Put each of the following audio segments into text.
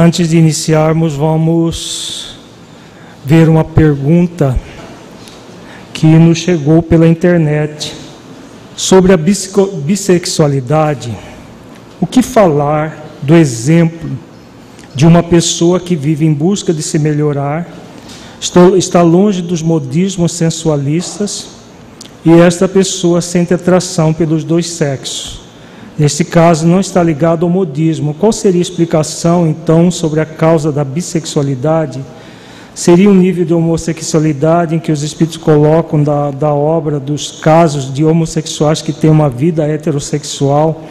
Antes de iniciarmos, vamos ver uma pergunta que nos chegou pela internet sobre a bissexualidade. O que falar do exemplo de uma pessoa que vive em busca de se melhorar, está longe dos modismos sensualistas e esta pessoa sente atração pelos dois sexos? Nesse caso, não está ligado ao modismo. Qual seria a explicação, então, sobre a causa da bissexualidade? Seria um nível de homossexualidade em que os espíritos colocam da, da obra dos casos de homossexuais que têm uma vida heterossexual,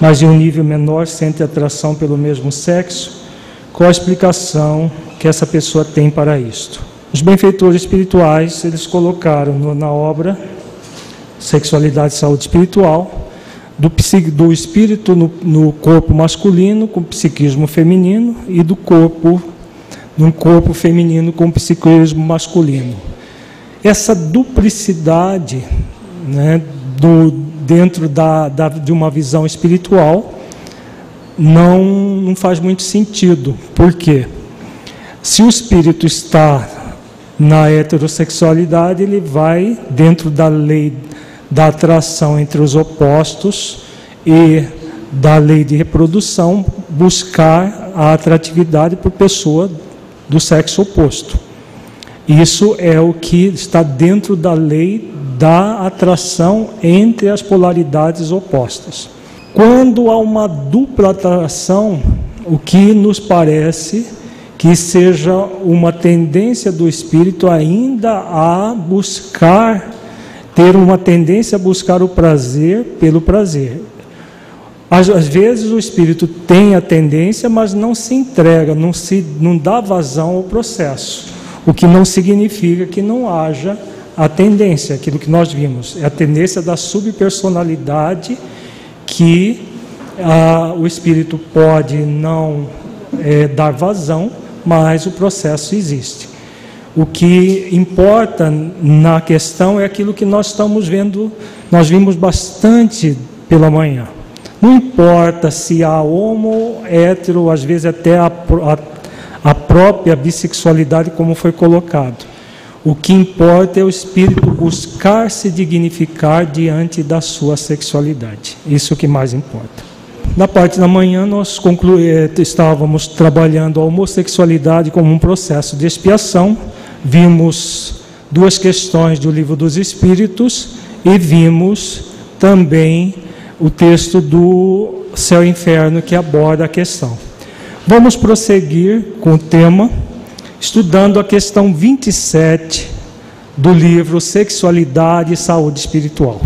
mas em um nível menor sente atração pelo mesmo sexo? Qual a explicação que essa pessoa tem para isto? Os benfeitores espirituais, eles colocaram no, na obra Sexualidade e Saúde Espiritual, do, do espírito no, no, corpo masculino com psiquismo feminino e do corpo no corpo feminino com psiquismo masculino. Essa duplicidade né, do, dentro da, da, de uma visão espiritual não, não faz muito sentido. Por quê? Se o espírito está na heterossexualidade, ele vai, dentro da lei da atração entre os opostos e da lei de reprodução, buscar a atratividade por pessoa do sexo oposto. Isso é o que está dentro da lei da atração entre as polaridades opostas. Quando há uma dupla atração, o que nos parece que seja uma tendência do espírito ainda a buscar ter uma tendência a buscar o prazer pelo prazer. Às, às, vezes o espírito tem a tendência, mas não se entrega, não, se, não dá vazão ao processo. O que não significa que não haja a tendência, aquilo que nós vimos, é a tendência da subpersonalidade que ah, o espírito pode não é, dar vazão, mas o processo existe. O que importa na questão é aquilo que nós estamos vendo, nós vimos bastante pela manhã. Não importa se há homo, hétero, às vezes até a, a, a própria bissexualidade, como foi colocado. O que importa é o espírito buscar se dignificar diante da sua sexualidade. Isso que mais importa. Na parte da manhã, nós conclu... Eh, estávamos trabalhando a homossexualidade como um processo de expiação vimos duas questões do Livro dos Espíritos e vimos também o texto do Céu e Inferno que aborda a questão. Vamos prosseguir com o tema, estudando a questão 27 do livro Sexualidade e Saúde Espiritual.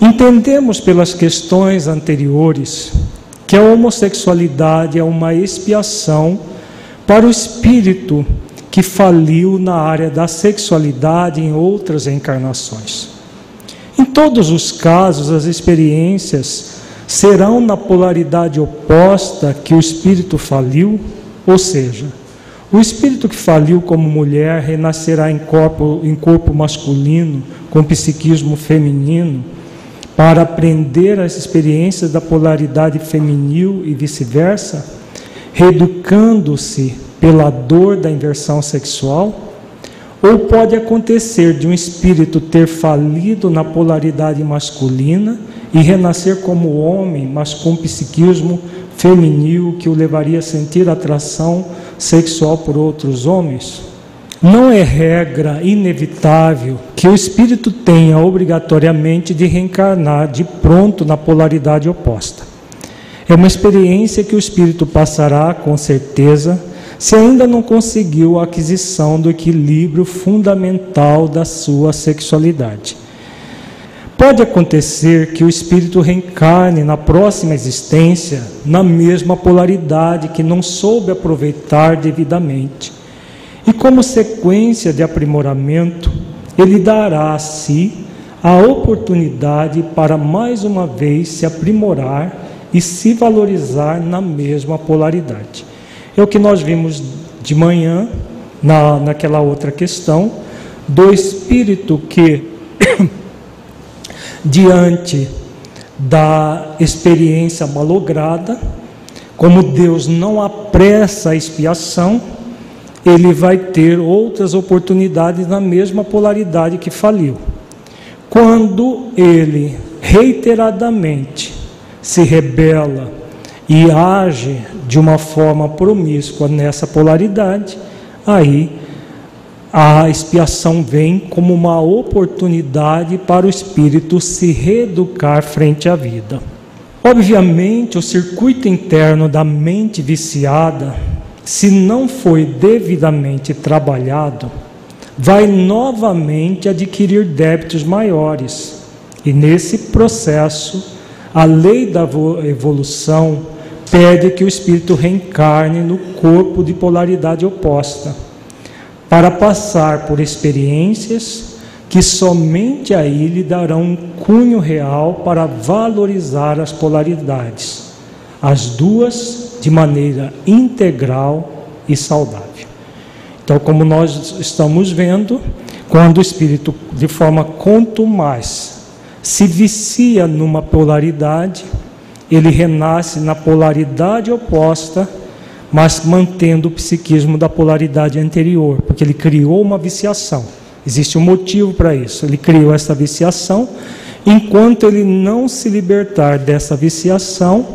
Entendemos pelas questões anteriores que a homossexualidade é uma expiação para o espírito que faliu na área da sexualidade em outras encarnações. Em todos os casos, as experiências serão na polaridade oposta que o espírito faliu, ou seja, o espírito que faliu como mulher renascerá em corpo, em corpo masculino, com psiquismo feminino, para aprender as experiências da polaridade feminil e vice-versa, reeducando-se pela dor da inversão sexual, ou pode acontecer de um espírito ter falido na polaridade masculina e renascer como homem, mas com psiquismo feminil que o levaria a sentir atração sexual por outros homens? Não é regra inevitável que o espírito tenha obrigatoriamente de reencarnar de pronto na polaridade oposta. É uma experiência que o espírito passará com certeza se ainda não conseguiu a aquisição do equilíbrio fundamental da sua sexualidade. Pode acontecer que o espírito reencarne na próxima existência na mesma polaridade que não soube aproveitar devidamente. E como sequência de aprimoramento, ele dará a si a oportunidade para mais uma vez se aprimorar e se valorizar na mesma polaridade. É o que nós vimos de manhã, na, naquela outra questão, do espírito que, diante da experiência malograda, como Deus não apressa a expiação, ele vai ter outras oportunidades na mesma polaridade que faliu. Quando ele reiteradamente se rebela e age de uma forma promíscua nessa polaridade, aí a expiação vem como uma oportunidade para o espírito se reeducar frente à vida. Obviamente, o circuito interno da mente viciada, se não foi devidamente trabalhado, vai novamente adquirir débitos maiores. E nesse processo, a lei da evolução pede que o espírito reencarne no corpo de polaridade oposta, para passar por experiências que somente aí lhe darão um cunho real para valorizar as polaridades, as duas de maneira integral e saudável. Então, como nós estamos vendo, quando o espírito, de forma mais se vicia numa polaridade, ele renasce na polaridade oposta, mas mantendo o psiquismo da polaridade anterior, porque ele criou uma viciação. Existe um motivo para isso. Ele criou essa viciação. Enquanto ele não se libertar dessa viciação,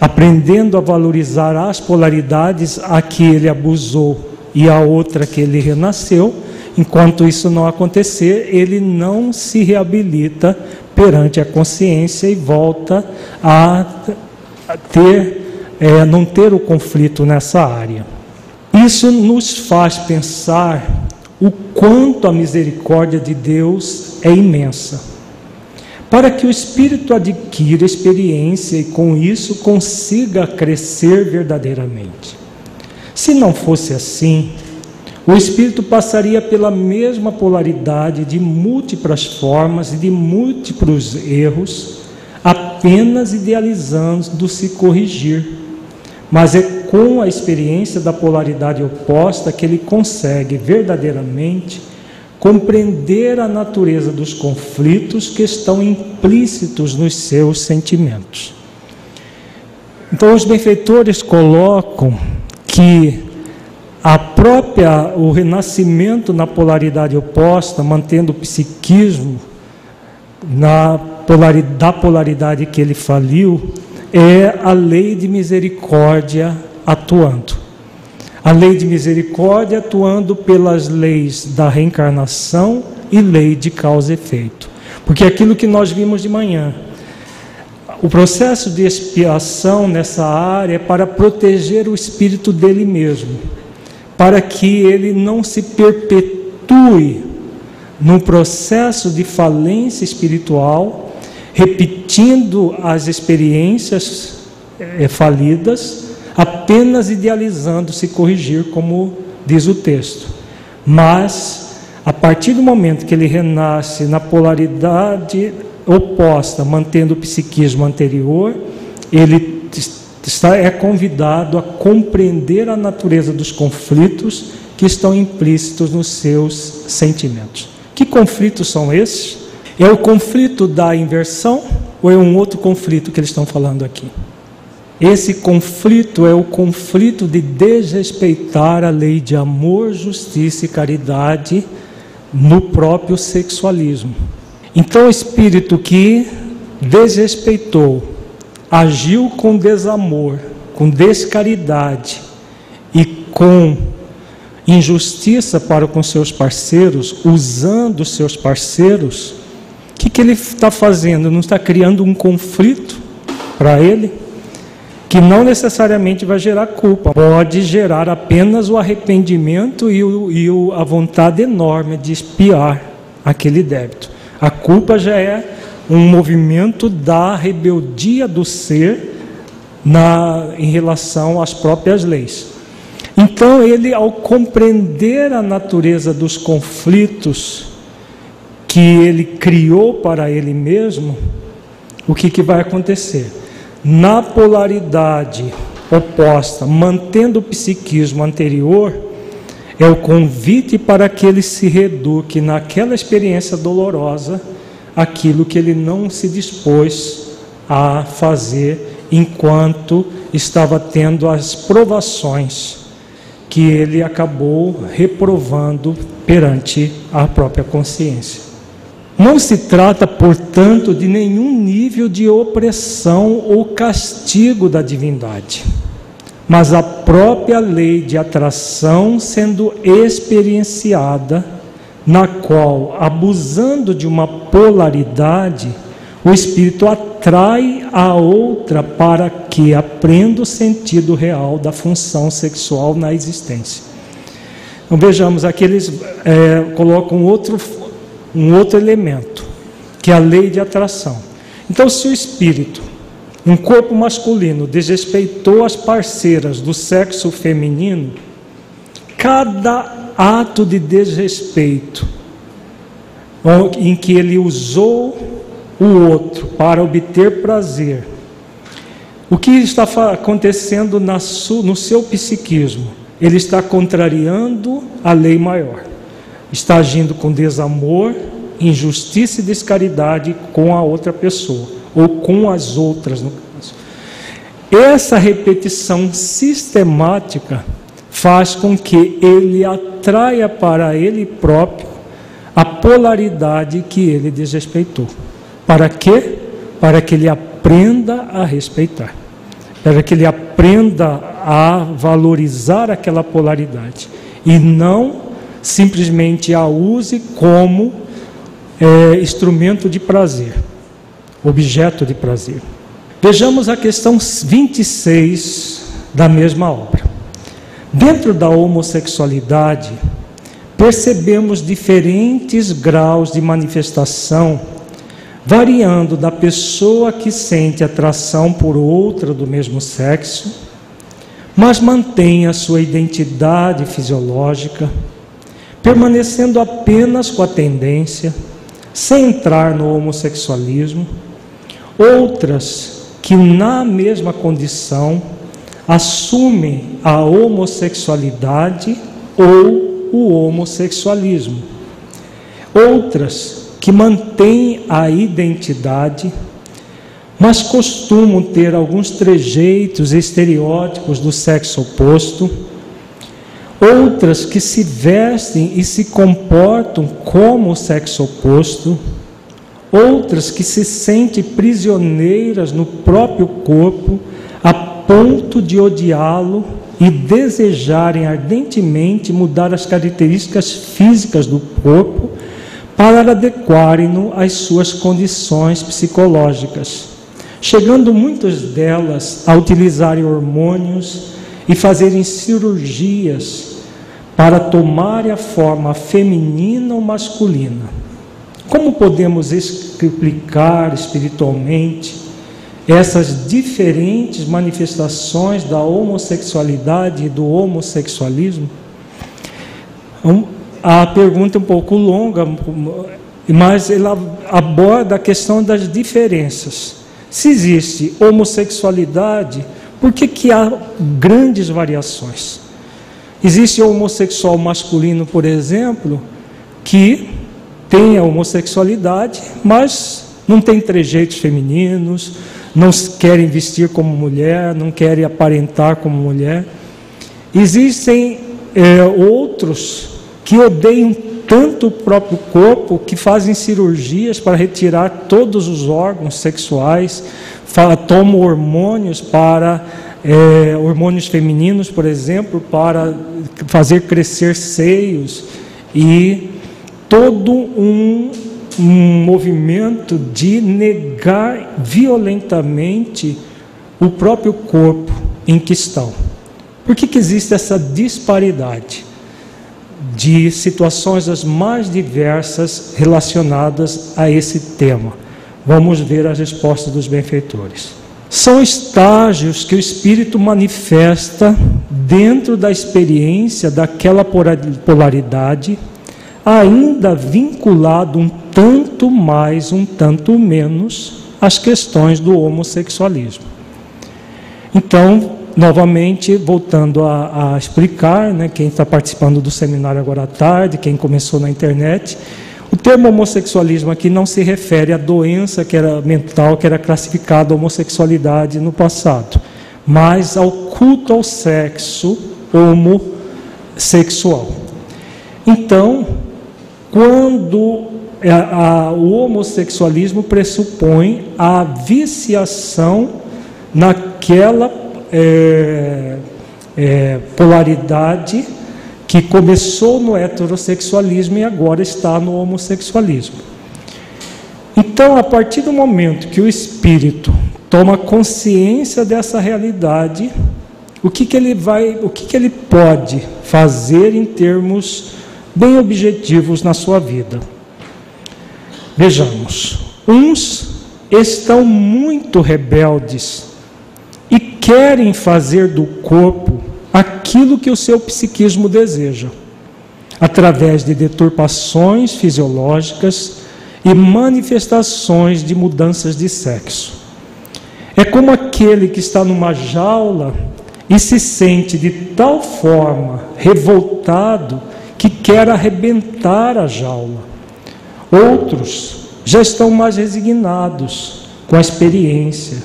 aprendendo a valorizar as polaridades a que ele abusou e a outra que ele renasceu, Enquanto isso não acontecer, ele não se reabilita perante a consciência e volta a ter, é, não ter o conflito nessa área. Isso nos faz pensar o quanto a misericórdia de Deus é imensa. Para que o espírito adquira experiência e com isso consiga crescer verdadeiramente. Se não fosse assim, o espírito passaria pela mesma polaridade de múltiplas formas e de múltiplos erros, apenas idealizando se corrigir. Mas é com a experiência da polaridade oposta que ele consegue verdadeiramente compreender a natureza dos conflitos que estão implícitos nos seus sentimentos. Então, os benfeitores colocam que a própria o renascimento na polaridade oposta, mantendo o psiquismo na polaridade, da polaridade que ele faliu, é a lei de misericórdia atuando. A lei de misericórdia atuando pelas leis da reencarnação e lei de causa e efeito. Porque aquilo que nós vimos de manhã, o processo de expiação nessa área é para proteger o espírito dele mesmo para que ele não se perpetue num processo de falência espiritual, repetindo as experiências é, falidas, apenas idealizando se corrigir, como diz o texto. Mas, a partir do momento que ele renasce na polaridade oposta, mantendo o psiquismo anterior, ele está, é convidado a compreender a natureza dos conflitos que estão implícitos nos seus sentimentos. Que conflitos são esses? É o conflito da inversão ou é um outro conflito que eles estão falando aqui? Esse conflito é o conflito de desrespeitar a lei de amor, justiça e caridade no próprio sexualismo. Então, o espírito que desrespeitou agiu com desamor, com descaridade e com injustiça para com seus parceiros, usando seus parceiros, o que, que ele está fazendo? Não está criando um conflito para ele? Que não necessariamente vai gerar culpa, pode gerar apenas o arrependimento e, o, e o, a vontade enorme de espiar aquele débito. A culpa já é um movimento da rebeldia do ser na, em relação às próprias leis. Então, ele, ao compreender a natureza dos conflitos que ele criou para ele mesmo, o que, que vai acontecer? Na polaridade oposta, mantendo o psiquismo anterior, é o convite para que ele se reduque naquela experiência dolorosa aquilo que ele não se dispôs a fazer enquanto estava tendo as provações que ele acabou reprovando perante a própria consciência. Não se trata, portanto, de nenhum nível de opressão ou castigo da divindade, mas a própria lei de atração sendo experienciada, na qual, abusando de uma polaridade, o espírito atrai a outra para que aprenda o sentido real da função sexual na existência. Então vejamos, aqui eles é, colocam outro, um outro elemento, que é a lei de atração. Então, se o espírito, um corpo masculino, desrespeitou as parceiras do sexo feminino, cada ato de desrespeito em que ele usou o outro para obter prazer. O que está acontecendo no seu psiquismo? Ele está contrariando a lei maior, está agindo com desamor, injustiça e descaridade com a outra pessoa, ou com as outras, no caso. Essa repetição sistemática faz com que ele atraia para ele próprio a polaridade que ele desrespeitou. Para quê? Para que ele aprenda a respeitar, para que ele aprenda a valorizar aquela polaridade e não simplesmente a use como é, instrumento de prazer, objeto de prazer. Vejamos a questão 26 da mesma obra. Dentro da homossexualidade, percebemos diferentes graus de manifestação variando da pessoa que sente atração por outra do mesmo sexo, mas mantém a sua identidade fisiológica, permanecendo apenas com a tendência, sem entrar no homossexualismo, outras que na mesma condição assumem a homossexualidade ou o homossexualismo. Outras que mantêm a identidade, mas costumam ter alguns trejeitos estereótipos do sexo oposto, outras que se vestem e se comportam como o sexo oposto, outras que se sentem prisioneiras no próprio corpo a ponto de odiá-lo e desejarem ardentemente mudar as características físicas do corpo para adequarem-no às suas condições psicológicas, chegando muitas delas a utilizarem hormônios e fazerem cirurgias para tomarem a forma feminina ou masculina. Como podemos explicar espiritualmente essas diferentes manifestações da homossexualidade e do homossexualismo? a pergunta é um pouco longa, mas ela aborda a questão das diferenças. Se existe homossexualidade, por que, que há grandes variações? Existe homossexual masculino, por exemplo, que tem a homossexualidade, mas não tem trejeitos femininos, não querem vestir como mulher, não querem aparentar como mulher. Existem é, outros que odeiam tanto o próprio corpo que fazem cirurgias para retirar todos os órgãos sexuais, tomam hormônios para é, hormônios femininos, por exemplo, para fazer crescer seios e todo um, um movimento de negar violentamente o próprio corpo em que estão. Por que, que existe essa disparidade? de situações as mais diversas relacionadas a esse tema. Vamos ver a resposta dos benfeitores. São estágios que o espírito manifesta dentro da experiência daquela polaridade, ainda vinculado um tanto mais, um tanto menos às questões do homossexualismo. Então, novamente, voltando a, a explicar, né, quem está participando do seminário agora à tarde, quem começou na internet, o termo homossexualismo aqui não se refere à doença que era mental, que era classificada homossexualidade no passado, mas ao culto ao sexo homossexual. Então, quando a, a, o homossexualismo pressupõe a viciação naquela é, é, polaridade que começou no heterossexualismo e agora está no homossexualismo. Então, a partir do momento que o espírito toma consciência dessa realidade, o que, que ele vai, o que, que ele pode fazer em termos bem objetivos na sua vida? Vejamos, uns estão muito rebeldes e querem fazer do corpo aquilo que o seu psiquismo deseja, através de deturpações fisiológicas e manifestações de mudanças de sexo. É como aquele que está numa jaula e se sente de tal forma revoltado que quer arrebentar a jaula. Outros já estão mais resignados com a experiência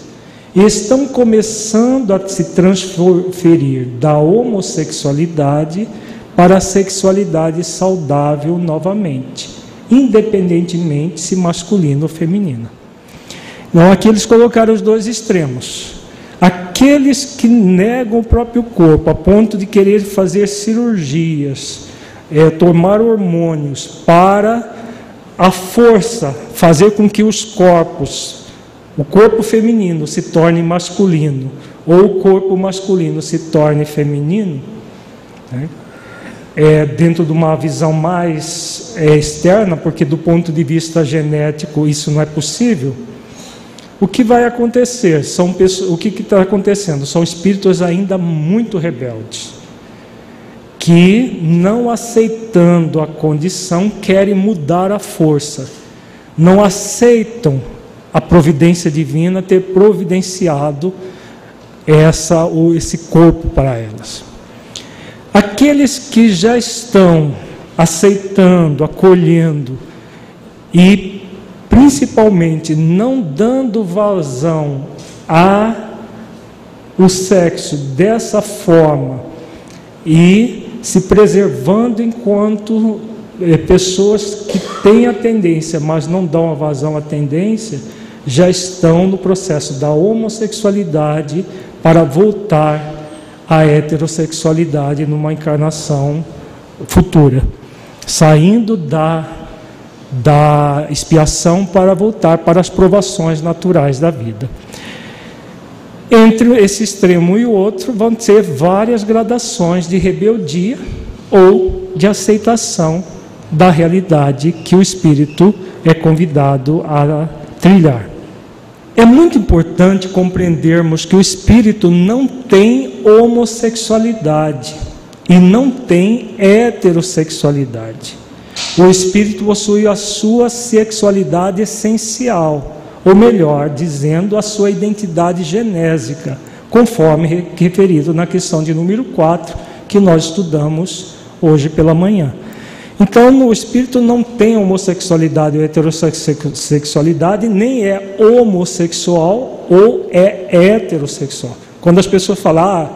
e estão começando a se transferir da homossexualidade para a sexualidade saudável novamente, independentemente se masculina ou feminina. Não, aqui eles colocaram os dois extremos. Aqueles que negam o próprio corpo a ponto de querer fazer cirurgias, é, tomar hormônios para a força fazer com que os corpos o corpo feminino se torne masculino ou o corpo masculino se torne feminino, né? é, dentro de uma visão mais é, externa, porque do ponto de vista genético isso não é possível. O que vai acontecer? São pessoas, o que está acontecendo? São espíritos ainda muito rebeldes, que não aceitando a condição querem mudar a força, não aceitam a providência divina ter providenciado essa ou esse corpo para elas. Aqueles que já estão aceitando, acolhendo e principalmente não dando vazão a o sexo dessa forma e se preservando enquanto é, pessoas que têm a tendência, mas não dão a vazão à tendência, já estão no processo da homossexualidade para voltar à heterossexualidade numa encarnação futura, saindo da, da expiação para voltar para as provações naturais da vida. Entre esse extremo e o outro vão ter várias gradações de rebeldia ou de aceitação da realidade que o espírito é convidado a trilhar. É muito importante compreendermos que o espírito não tem homossexualidade e não tem heterossexualidade. O espírito possui a sua sexualidade essencial, ou melhor, dizendo, a sua identidade genésica, conforme referido na questão de número 4, que nós estudamos hoje pela manhã. Então, o espírito não tem homossexualidade ou heterossexualidade, nem é homossexual ou é heterossexual. Quando as pessoas falam, ah,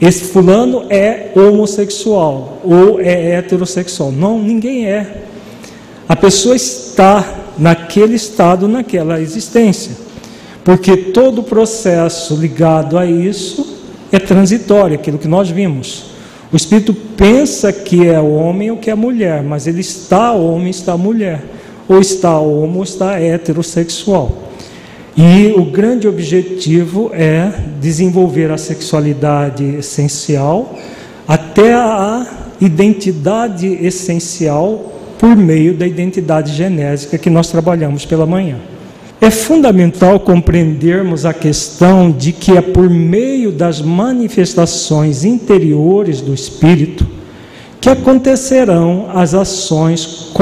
esse fulano é homossexual ou é heterossexual. Não, ninguém é. A pessoa está naquele estado, naquela existência. Porque todo o processo ligado a isso é transitório, aquilo que nós vimos. O espírito pensa que é homem ou que é mulher, mas ele está homem, está mulher, ou está homo, ou está heterossexual. E o grande objetivo é desenvolver a sexualidade essencial até a identidade essencial por meio da identidade genésica que nós trabalhamos pela manhã. É fundamental compreendermos a questão de que é por meio das manifestações interiores do espírito que acontecerão as ações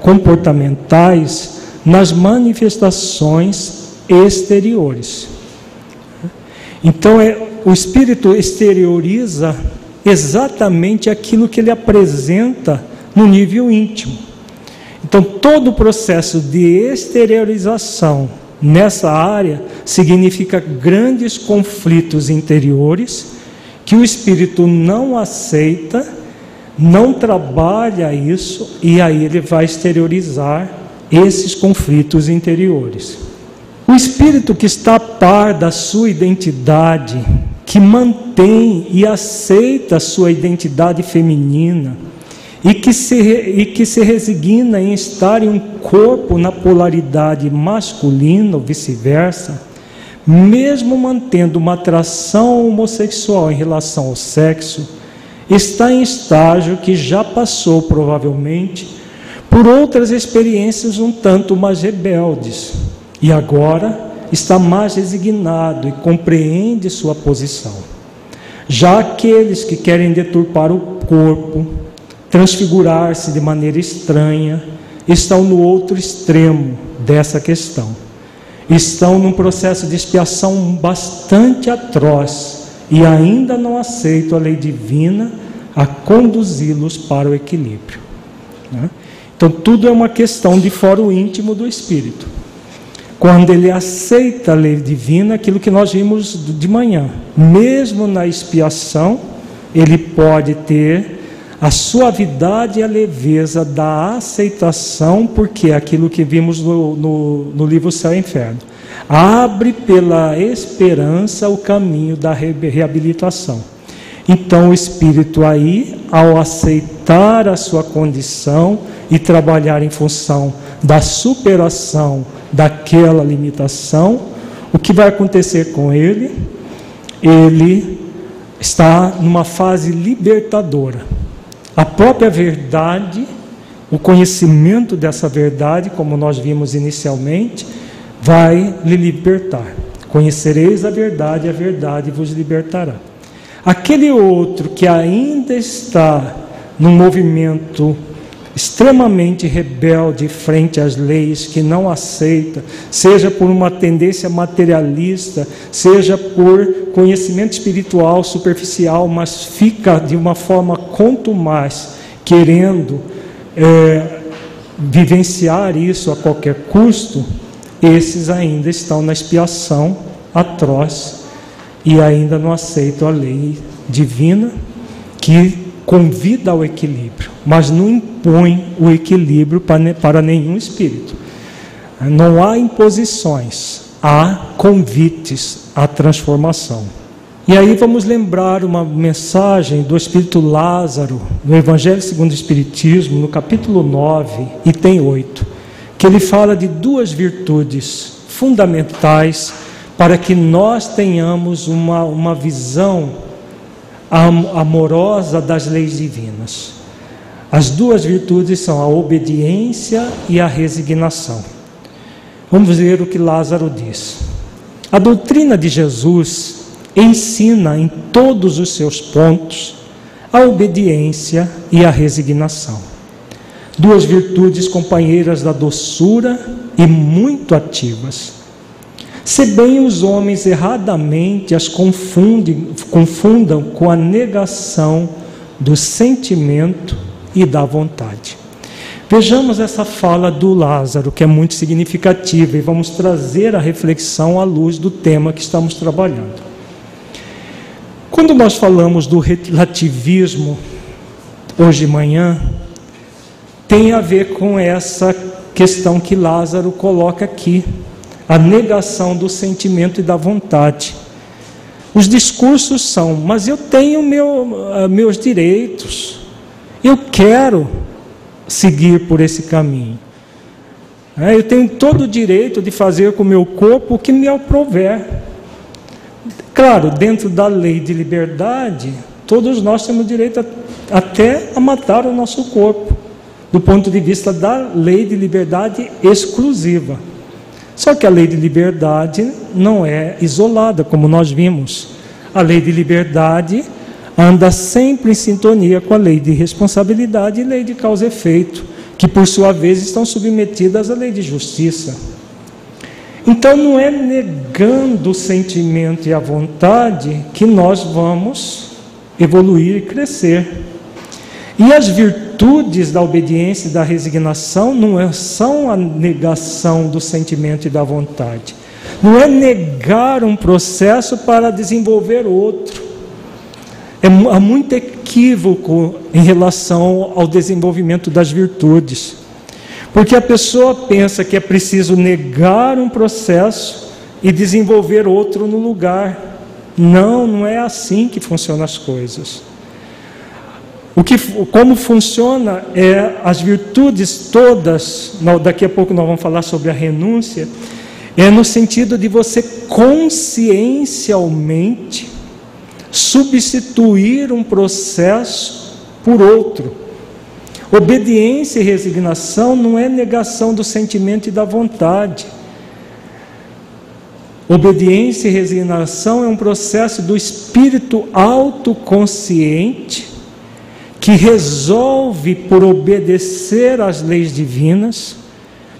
comportamentais nas manifestações exteriores. Então, é, o espírito exterioriza exatamente aquilo que ele apresenta no nível íntimo. Então, todo o processo de exteriorização nessa área significa grandes conflitos interiores que o espírito não aceita, não trabalha isso e aí ele vai exteriorizar esses conflitos interiores. O espírito que está a par da sua identidade, que mantém e aceita a sua identidade feminina, e que, se, e que se resigna em estar em um corpo na polaridade masculina ou vice-versa, mesmo mantendo uma atração homossexual em relação ao sexo, está em estágio que já passou provavelmente por outras experiências um tanto mais rebeldes e agora está mais resignado e compreende sua posição. Já aqueles que querem deturpar o corpo, transfigurar-se de maneira estranha, estão no outro extremo dessa questão. Estão num processo de expiação bastante atroz e ainda não aceitam a lei divina a conduzi-los para o equilíbrio. Né? Então, tudo é uma questão de foro íntimo do espírito. Quando ele aceita a lei divina, aquilo que nós vimos de manhã, mesmo na expiação, ele pode ter a suavidade e a leveza da aceitação, porque é aquilo que vimos no, no, no livro Céu e Inferno. Abre pela esperança o caminho da reabilitação. Então, o espírito aí, ao aceitar a sua condição e trabalhar em função da superação daquela limitação, o que vai acontecer com ele? Ele está numa fase libertadora a própria verdade, o conhecimento dessa verdade, como nós vimos inicialmente, vai lhe libertar. Conhecereis a verdade, a verdade vos libertará. Aquele outro que ainda está num movimento extremamente rebelde frente às leis, que não aceita, seja por uma tendência materialista, seja por conhecimento espiritual superficial, mas fica de uma forma quanto mais querendo é, vivenciar isso a qualquer custo, esses ainda estão na expiação atroz e ainda não aceitam a lei divina que convida ao equilíbrio, mas não impõe o equilíbrio para nenhum espírito. Não há imposições, há convites à transformação. E aí vamos lembrar uma mensagem do Espírito Lázaro, no Evangelho segundo o Espiritismo, no capítulo 9, item 8, que ele fala de duas virtudes fundamentais para que nós tenhamos uma, uma visão amorosa das leis divinas. As duas virtudes são a obediência e a resignação. Vamos ver o que Lázaro diz. A doutrina de Jesus ensina em todos os seus pontos a obediência e a resignação. Duas virtudes companheiras da doçura e muito ativas se bem os homens erradamente as confundem, confundam com a negação do sentimento e da vontade. Vejamos essa fala do Lázaro, que é muito significativa, e vamos trazer a reflexão à luz do tema que estamos trabalhando. Quando nós falamos do relativismo hoje de manhã, tem a ver com essa questão que Lázaro coloca aqui a negação do sentimento e da vontade. Os discursos são, mas eu tenho meu, ah, meus direitos, eu quero seguir por esse caminho. É, eu tenho todo o direito de fazer com o meu corpo o que me aprover. Claro, dentro da lei de liberdade, todos nós temos direito a, até a matar o nosso corpo, do ponto de vista da lei de liberdade exclusiva. Só que a lei de liberdade não é isolada, como nós vimos. A lei de liberdade anda sempre em sintonia com a lei de responsabilidade e lei de causa e efeito, que por sua vez estão submetidas à lei de justiça. Então não é negando o sentimento e a vontade que nós vamos evoluir e crescer. E as virtudes da obediência e da resignação não é, são a negação do sentimento e da vontade. Não é negar um processo para desenvolver outro. É, há muito equívoco em relação ao desenvolvimento das virtudes. Porque a pessoa pensa que é preciso negar um processo e desenvolver outro no lugar. Não, não é assim que funcionam as coisas. O que, como funciona é as virtudes todas, daqui a pouco nós vamos falar sobre a renúncia, é no sentido de você consciencialmente substituir um processo por outro. Obediência e resignação não é negação do sentimento e da vontade. Obediência e resignação é um processo do espírito autoconsciente que resolve por obedecer às leis divinas,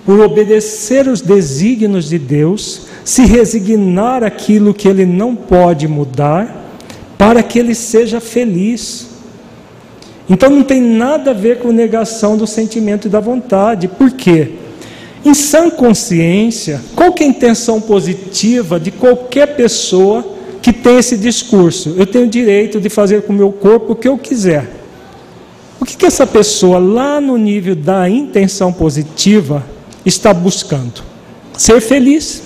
por obedecer os desígnios de Deus, se resignar aquilo que ele não pode mudar, para que ele seja feliz. Então não tem nada a ver com negação do sentimento e da vontade. Por quê? Em sã consciência, qual é a intenção positiva de qualquer pessoa que tem esse discurso? Eu tenho direito de fazer com o meu corpo o que eu quiser. O que, que essa pessoa, lá no nível da intenção positiva, está buscando? Ser feliz.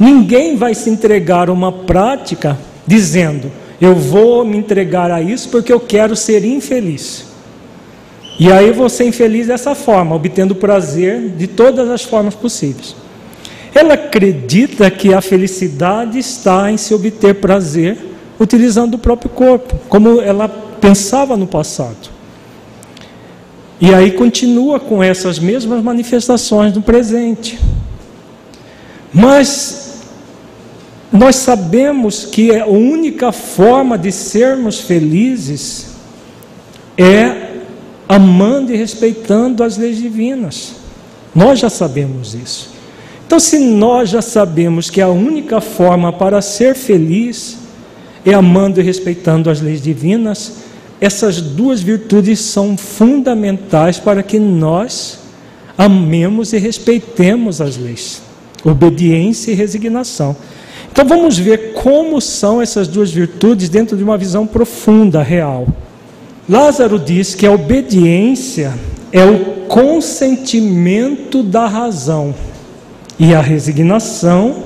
Ninguém vai se entregar a uma prática dizendo: Eu vou me entregar a isso porque eu quero ser infeliz. E aí você infeliz dessa forma, obtendo prazer de todas as formas possíveis. Ela acredita que a felicidade está em se obter prazer utilizando o próprio corpo, como ela pensava no passado. E aí continua com essas mesmas manifestações no presente. Mas nós sabemos que a única forma de sermos felizes é amando e respeitando as leis divinas. Nós já sabemos isso. Então, se nós já sabemos que a única forma para ser feliz é amando e respeitando as leis divinas, essas duas virtudes são fundamentais para que nós amemos e respeitemos as leis, obediência e resignação. Então, vamos ver como são essas duas virtudes dentro de uma visão profunda, real. Lázaro diz que a obediência é o consentimento da razão e a resignação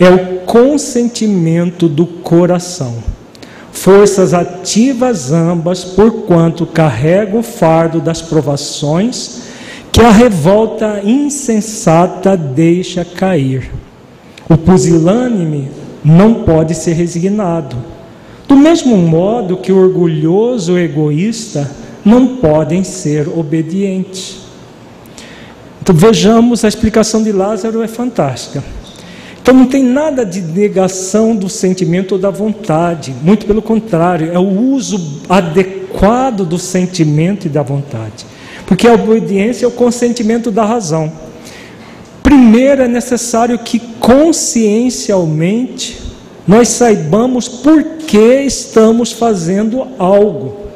é o consentimento do coração. Forças ativas ambas, porquanto carrega o fardo das provações que a revolta insensata deixa cair. O pusilânime não pode ser resignado do mesmo modo que o orgulhoso o egoísta não podem ser obedientes. Então vejamos, a explicação de Lázaro é fantástica. Então não tem nada de negação do sentimento ou da vontade, muito pelo contrário, é o uso adequado do sentimento e da vontade. Porque a obediência é o consentimento da razão. Primeiro é necessário que consciencialmente nós saibamos por que estamos fazendo algo.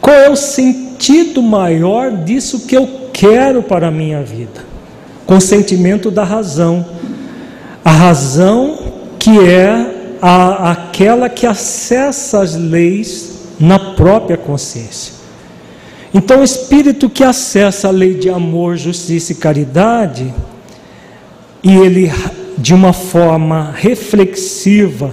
Qual é o sentido maior disso que eu quero para a minha vida? Consentimento da razão. A razão que é a, aquela que acessa as leis na própria consciência. Então, o espírito que acessa a lei de amor, justiça e caridade, e ele de uma forma reflexiva,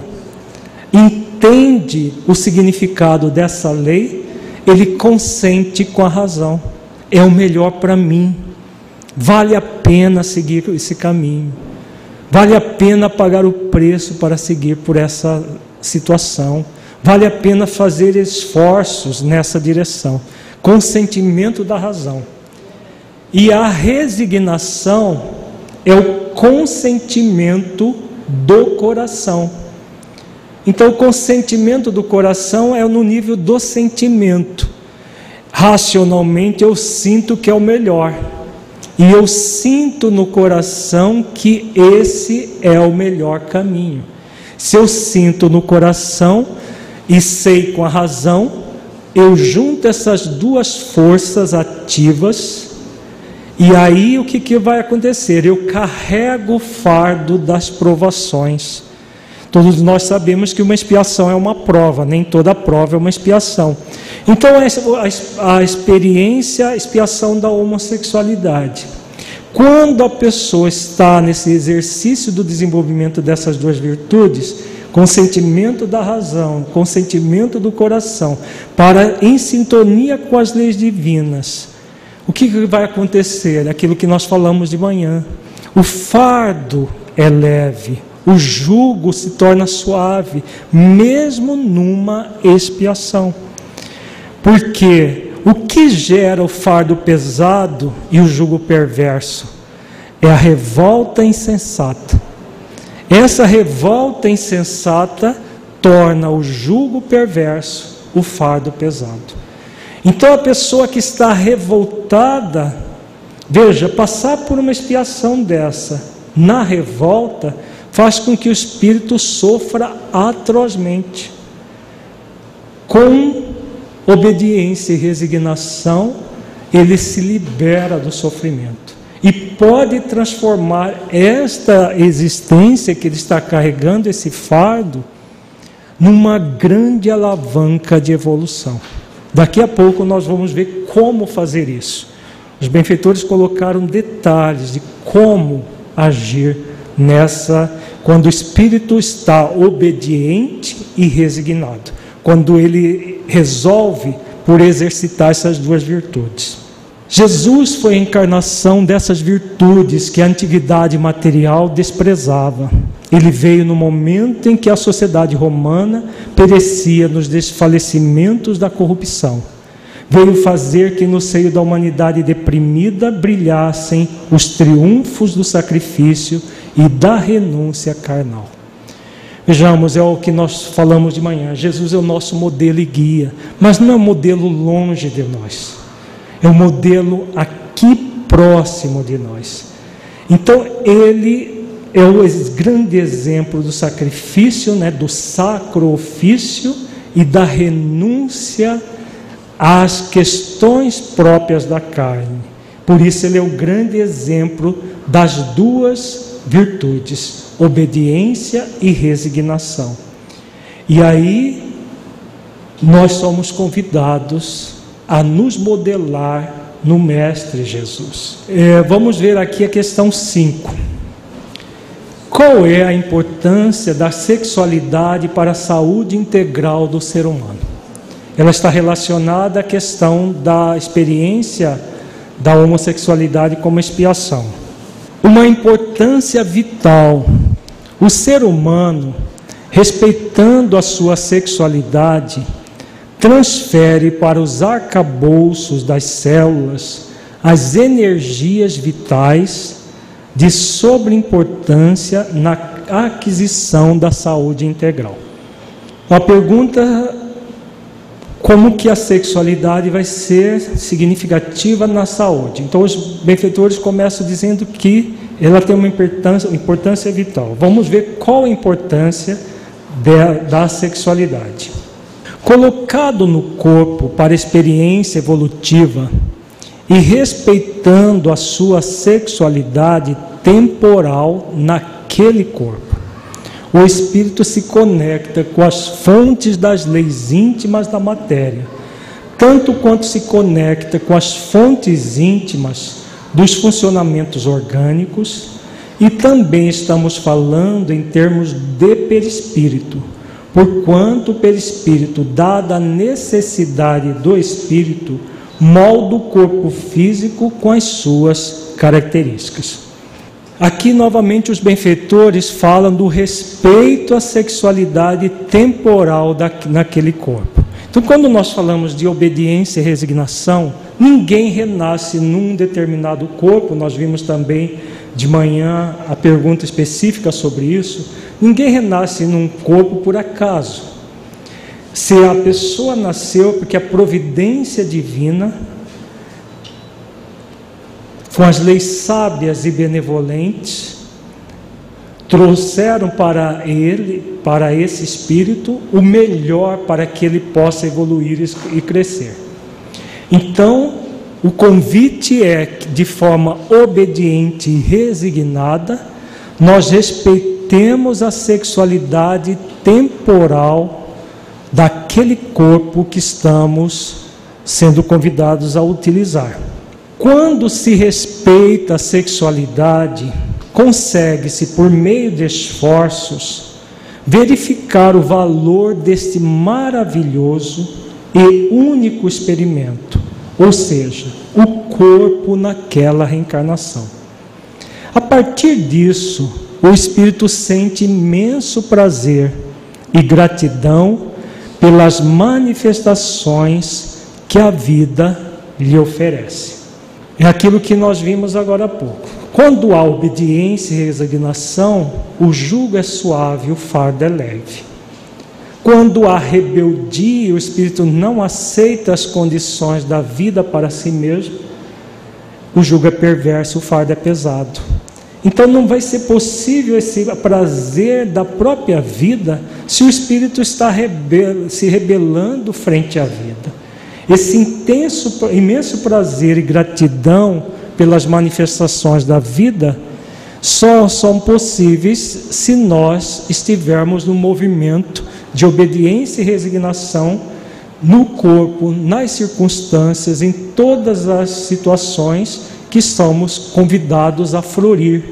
entende o significado dessa lei, ele consente com a razão. É o melhor para mim. Vale a pena seguir esse caminho. Vale a pena pagar o preço para seguir por essa situação. Vale a pena fazer esforços nessa direção. Consentimento da razão. E a resignação é o consentimento do coração. Então, o consentimento do coração é no nível do sentimento. Racionalmente, eu sinto que é o melhor. E eu sinto no coração que esse é o melhor caminho. Se eu sinto no coração e sei com a razão, eu junto essas duas forças ativas, e aí o que, que vai acontecer? Eu carrego o fardo das provações. Todos nós sabemos que uma expiação é uma prova, nem toda prova é uma expiação. Então, a experiência, a expiação da homossexualidade. Quando a pessoa está nesse exercício do desenvolvimento dessas duas virtudes, consentimento da razão, consentimento do coração, para em sintonia com as leis divinas, o que vai acontecer? Aquilo que nós falamos de manhã. O fardo é leve, o jugo se torna suave, mesmo numa expiação. Porque o que gera o fardo pesado e o jugo perverso? É a revolta insensata. Essa revolta insensata torna o jugo perverso o fardo pesado. Então a pessoa que está revoltada, veja, passar por uma expiação dessa, na revolta, faz com que o espírito sofra atrozmente. Com obediência e resignação, ele se libera do sofrimento pode transformar esta existência que ele está carregando, esse fardo, numa grande alavanca de evolução. Daqui a pouco nós vamos ver como fazer isso. Os benfeitores colocaram detalhes de como agir nessa quando o espírito está obediente e resignado, quando ele resolve por exercitar essas duas virtudes. Jesus foi a encarnação dessas virtudes que a antiguidade material desprezava. Ele veio no momento em que a sociedade romana perecia nos desfalecimentos da corrupção. Veio fazer que no seio da humanidade deprimida brilhassem os triunfos do sacrifício e da renúncia carnal. Vejamos, é o que nós falamos de manhã. Jesus é o nosso modelo e guia, mas não é um modelo longe de nós, é um modelo aqui próximo de nós. Então, ele é o grande exemplo do sacrifício, né, do sacro ofício e da renúncia às questões próprias da carne. Por isso, ele é o grande exemplo das duas virtudes, obediência e resignação. E aí, nós somos convidados a nos modelar no Mestre Jesus. É, vamos ver aqui a questão 5. Qual é a importância da sexualidade para a saúde integral do ser humano? Ela está relacionada à questão da experiência da homossexualidade como expiação. Uma importância vital. O ser humano, respeitando a sua sexualidade, transfere para os arcabouços das células as energias vitais de sobreimportância na aquisição da saúde integral. Uma pergunta como que a sexualidade vai ser significativa na saúde. Então os benfeitores começam dizendo que ela tem uma importância, importância vital. Vamos ver qual a importância da sexualidade. Colocado no corpo para experiência evolutiva, e respeitando a sua sexualidade temporal naquele corpo. O espírito se conecta com as fontes das leis íntimas da matéria, tanto quanto se conecta com as fontes íntimas dos funcionamentos orgânicos, e também estamos falando em termos de perispírito, porquanto o perispírito, dada a necessidade do espírito, molda o corpo físico com as suas características. Aqui novamente os benfeitores falam do respeito à sexualidade temporal da, naquele corpo. Então, quando nós falamos de obediência e resignação, Ninguém renasce num determinado corpo, nós vimos também de manhã a pergunta específica sobre isso. Ninguém renasce num corpo por acaso. Se a pessoa nasceu porque a providência divina, com as leis sábias e benevolentes, trouxeram para ele, para esse espírito, o melhor para que ele possa evoluir e crescer. Então, o convite é que, de forma obediente e resignada, nós respeitemos a sexualidade temporal daquele corpo que estamos sendo convidados a utilizar. Quando se respeita a sexualidade, consegue-se, por meio de esforços, verificar o valor deste maravilhoso e único experimento, ou seja, o corpo naquela reencarnação. A partir disso, o espírito sente imenso prazer e gratidão pelas manifestações que a vida lhe oferece. É aquilo que nós vimos agora há pouco. Quando há obediência e resignação, o jugo é suave, o fardo é leve. Quando há rebeldia, o espírito não aceita as condições da vida para si mesmo, o jugo é perverso, o fardo é pesado. Então não vai ser possível esse prazer da própria vida se o espírito está rebel se rebelando frente à vida. Esse intenso, imenso prazer e gratidão pelas manifestações da vida só são possíveis se nós estivermos no movimento de obediência e resignação no corpo, nas circunstâncias, em todas as situações que somos convidados a florir,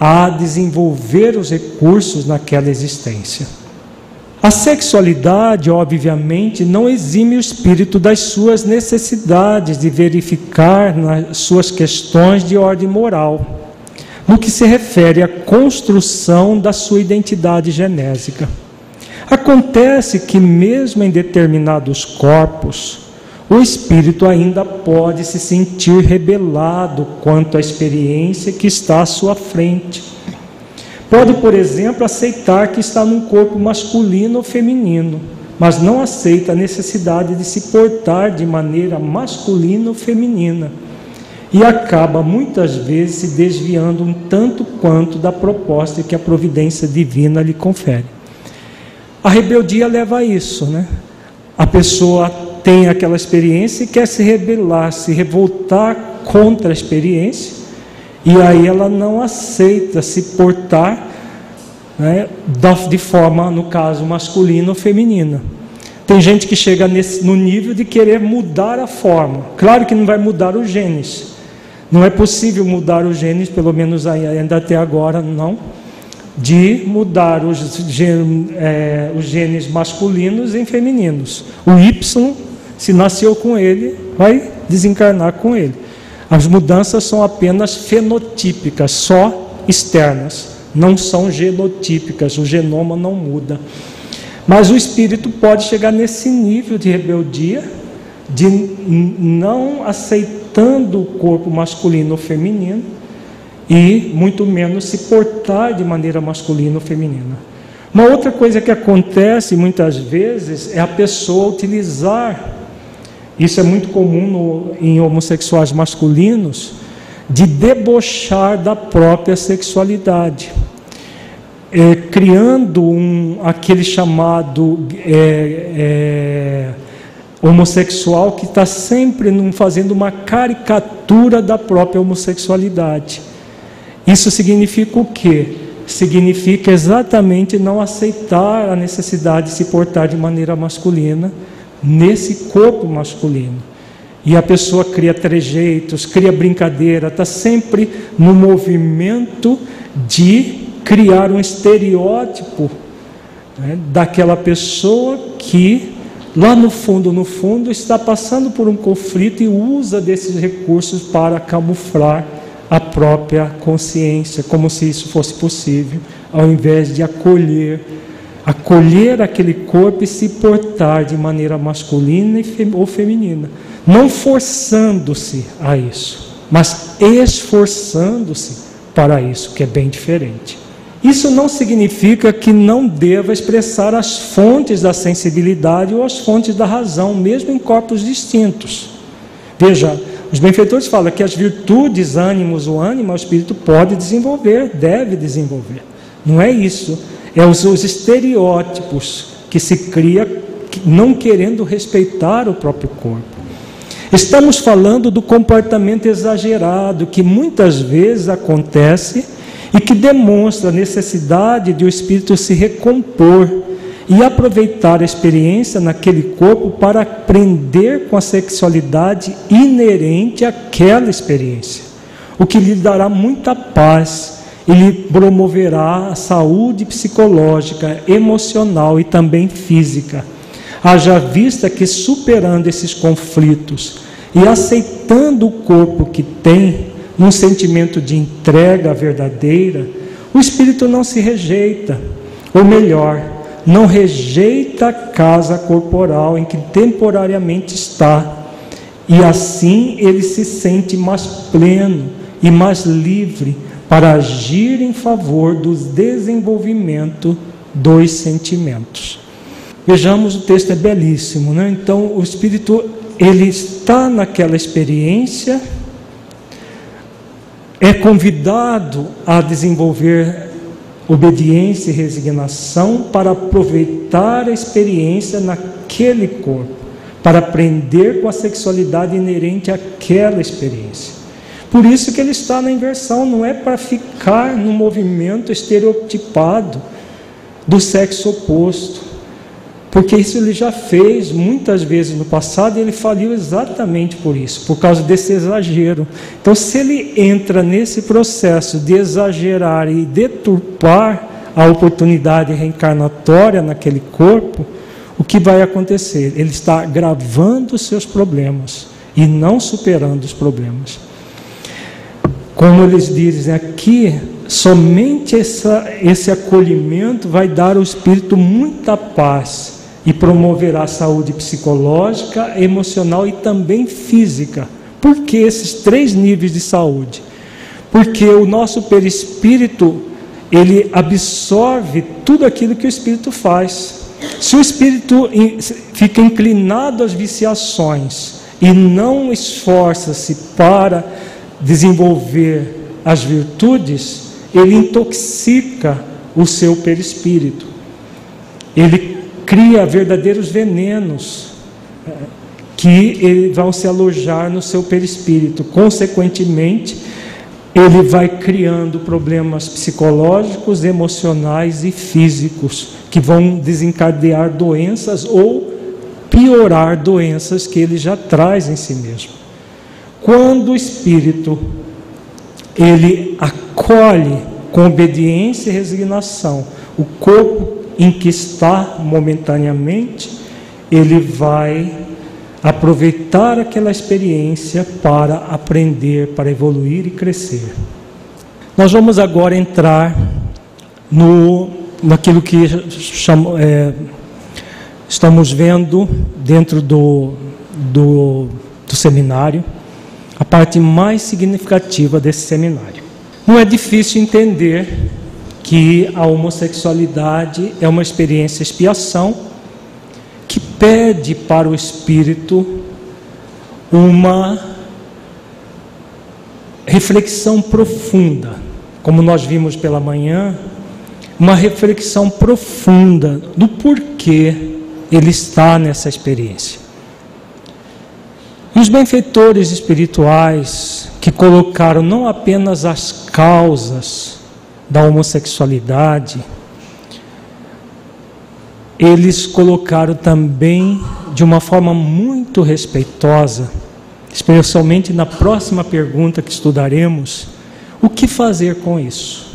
a desenvolver os recursos naquela existência. A sexualidade, obviamente, não exime o espírito das suas necessidades de verificar nas suas questões de ordem moral, no que se refere à construção da sua identidade genésica. Acontece que, mesmo em determinados corpos, o espírito ainda pode se sentir rebelado quanto à experiência que está à sua frente. Pode, por exemplo, aceitar que está num corpo masculino ou feminino, mas não aceita a necessidade de se portar de maneira masculina ou feminina. E acaba muitas vezes se desviando um tanto quanto da proposta que a providência divina lhe confere. A rebeldia leva a isso, né? A pessoa tem aquela experiência e quer se rebelar, se revoltar contra a experiência, e aí ela não aceita se portar né, de forma, no caso, masculina ou feminina. Tem gente que chega nesse, no nível de querer mudar a forma. Claro que não vai mudar os genes. Não é possível mudar os genes, pelo menos ainda até agora não de mudar os, é, os genes masculinos em femininos. O Y, se nasceu com ele, vai desencarnar com ele. As mudanças são apenas fenotípicas, só externas, não são genotípicas, o genoma não muda. Mas o espírito pode chegar nesse nível de rebeldia, de não aceitando o corpo masculino ou feminino, e muito menos se portar de maneira masculina ou feminina. Uma outra coisa que acontece muitas vezes é a pessoa utilizar, isso é muito comum no, em homossexuais masculinos, de debochar da própria sexualidade, é, criando um, aquele chamado é, é, homossexual que está sempre fazendo uma caricatura da própria homossexualidade. Isso significa o quê? Significa exatamente não aceitar a necessidade de se portar de maneira masculina nesse corpo masculino. E a pessoa cria trejeitos, cria brincadeira, está sempre no movimento de criar um estereótipo né, daquela pessoa que, lá no fundo, no fundo, está passando por um conflito e usa desses recursos para camuflar a própria consciência, como se isso fosse possível, ao invés de acolher acolher aquele corpo e se portar de maneira masculina ou feminina, não forçando-se a isso, mas esforçando-se para isso, que é bem diferente. Isso não significa que não deva expressar as fontes da sensibilidade ou as fontes da razão, mesmo em corpos distintos. Veja, os benfeitores falam que as virtudes, ânimos, o ânimo, o espírito pode desenvolver, deve desenvolver. Não é isso. É os, os estereótipos que se cria não querendo respeitar o próprio corpo. Estamos falando do comportamento exagerado que muitas vezes acontece e que demonstra a necessidade de o espírito se recompor e aproveitar a experiência naquele corpo para aprender com a sexualidade inerente àquela experiência, o que lhe dará muita paz e lhe promoverá a saúde psicológica, emocional e também física. Haja vista que superando esses conflitos e aceitando o corpo que tem, num sentimento de entrega verdadeira, o espírito não se rejeita, ou melhor, não rejeita a casa corporal em que temporariamente está, e assim ele se sente mais pleno e mais livre para agir em favor do desenvolvimento dos sentimentos. Vejamos, o texto é belíssimo, né? Então, o espírito ele está naquela experiência é convidado a desenvolver obediência e resignação para aproveitar a experiência naquele corpo, para aprender com a sexualidade inerente àquela experiência. Por isso que ele está na inversão, não é para ficar no movimento estereotipado do sexo oposto. Porque isso ele já fez muitas vezes no passado e ele faliu exatamente por isso, por causa desse exagero. Então, se ele entra nesse processo de exagerar e deturpar a oportunidade reencarnatória naquele corpo, o que vai acontecer? Ele está agravando os seus problemas e não superando os problemas. Como eles dizem aqui, somente essa, esse acolhimento vai dar ao espírito muita paz e promoverá a saúde psicológica, emocional e também física. Por que esses três níveis de saúde? Porque o nosso perispírito, ele absorve tudo aquilo que o espírito faz. Se o espírito fica inclinado às viciações e não esforça-se para desenvolver as virtudes, ele intoxica o seu perispírito. Ele cria verdadeiros venenos que vão se alojar no seu perispírito. Consequentemente, ele vai criando problemas psicológicos, emocionais e físicos que vão desencadear doenças ou piorar doenças que ele já traz em si mesmo. Quando o espírito ele acolhe com obediência e resignação o corpo em que está momentaneamente, ele vai aproveitar aquela experiência para aprender, para evoluir e crescer. Nós vamos agora entrar no, naquilo que chamo, é, estamos vendo dentro do, do, do seminário, a parte mais significativa desse seminário. Não é difícil entender que a homossexualidade é uma experiência expiação que pede para o espírito uma reflexão profunda, como nós vimos pela manhã, uma reflexão profunda do porquê ele está nessa experiência. E os benfeitores espirituais que colocaram não apenas as causas da homossexualidade, eles colocaram também de uma forma muito respeitosa, especialmente na próxima pergunta que estudaremos, o que fazer com isso?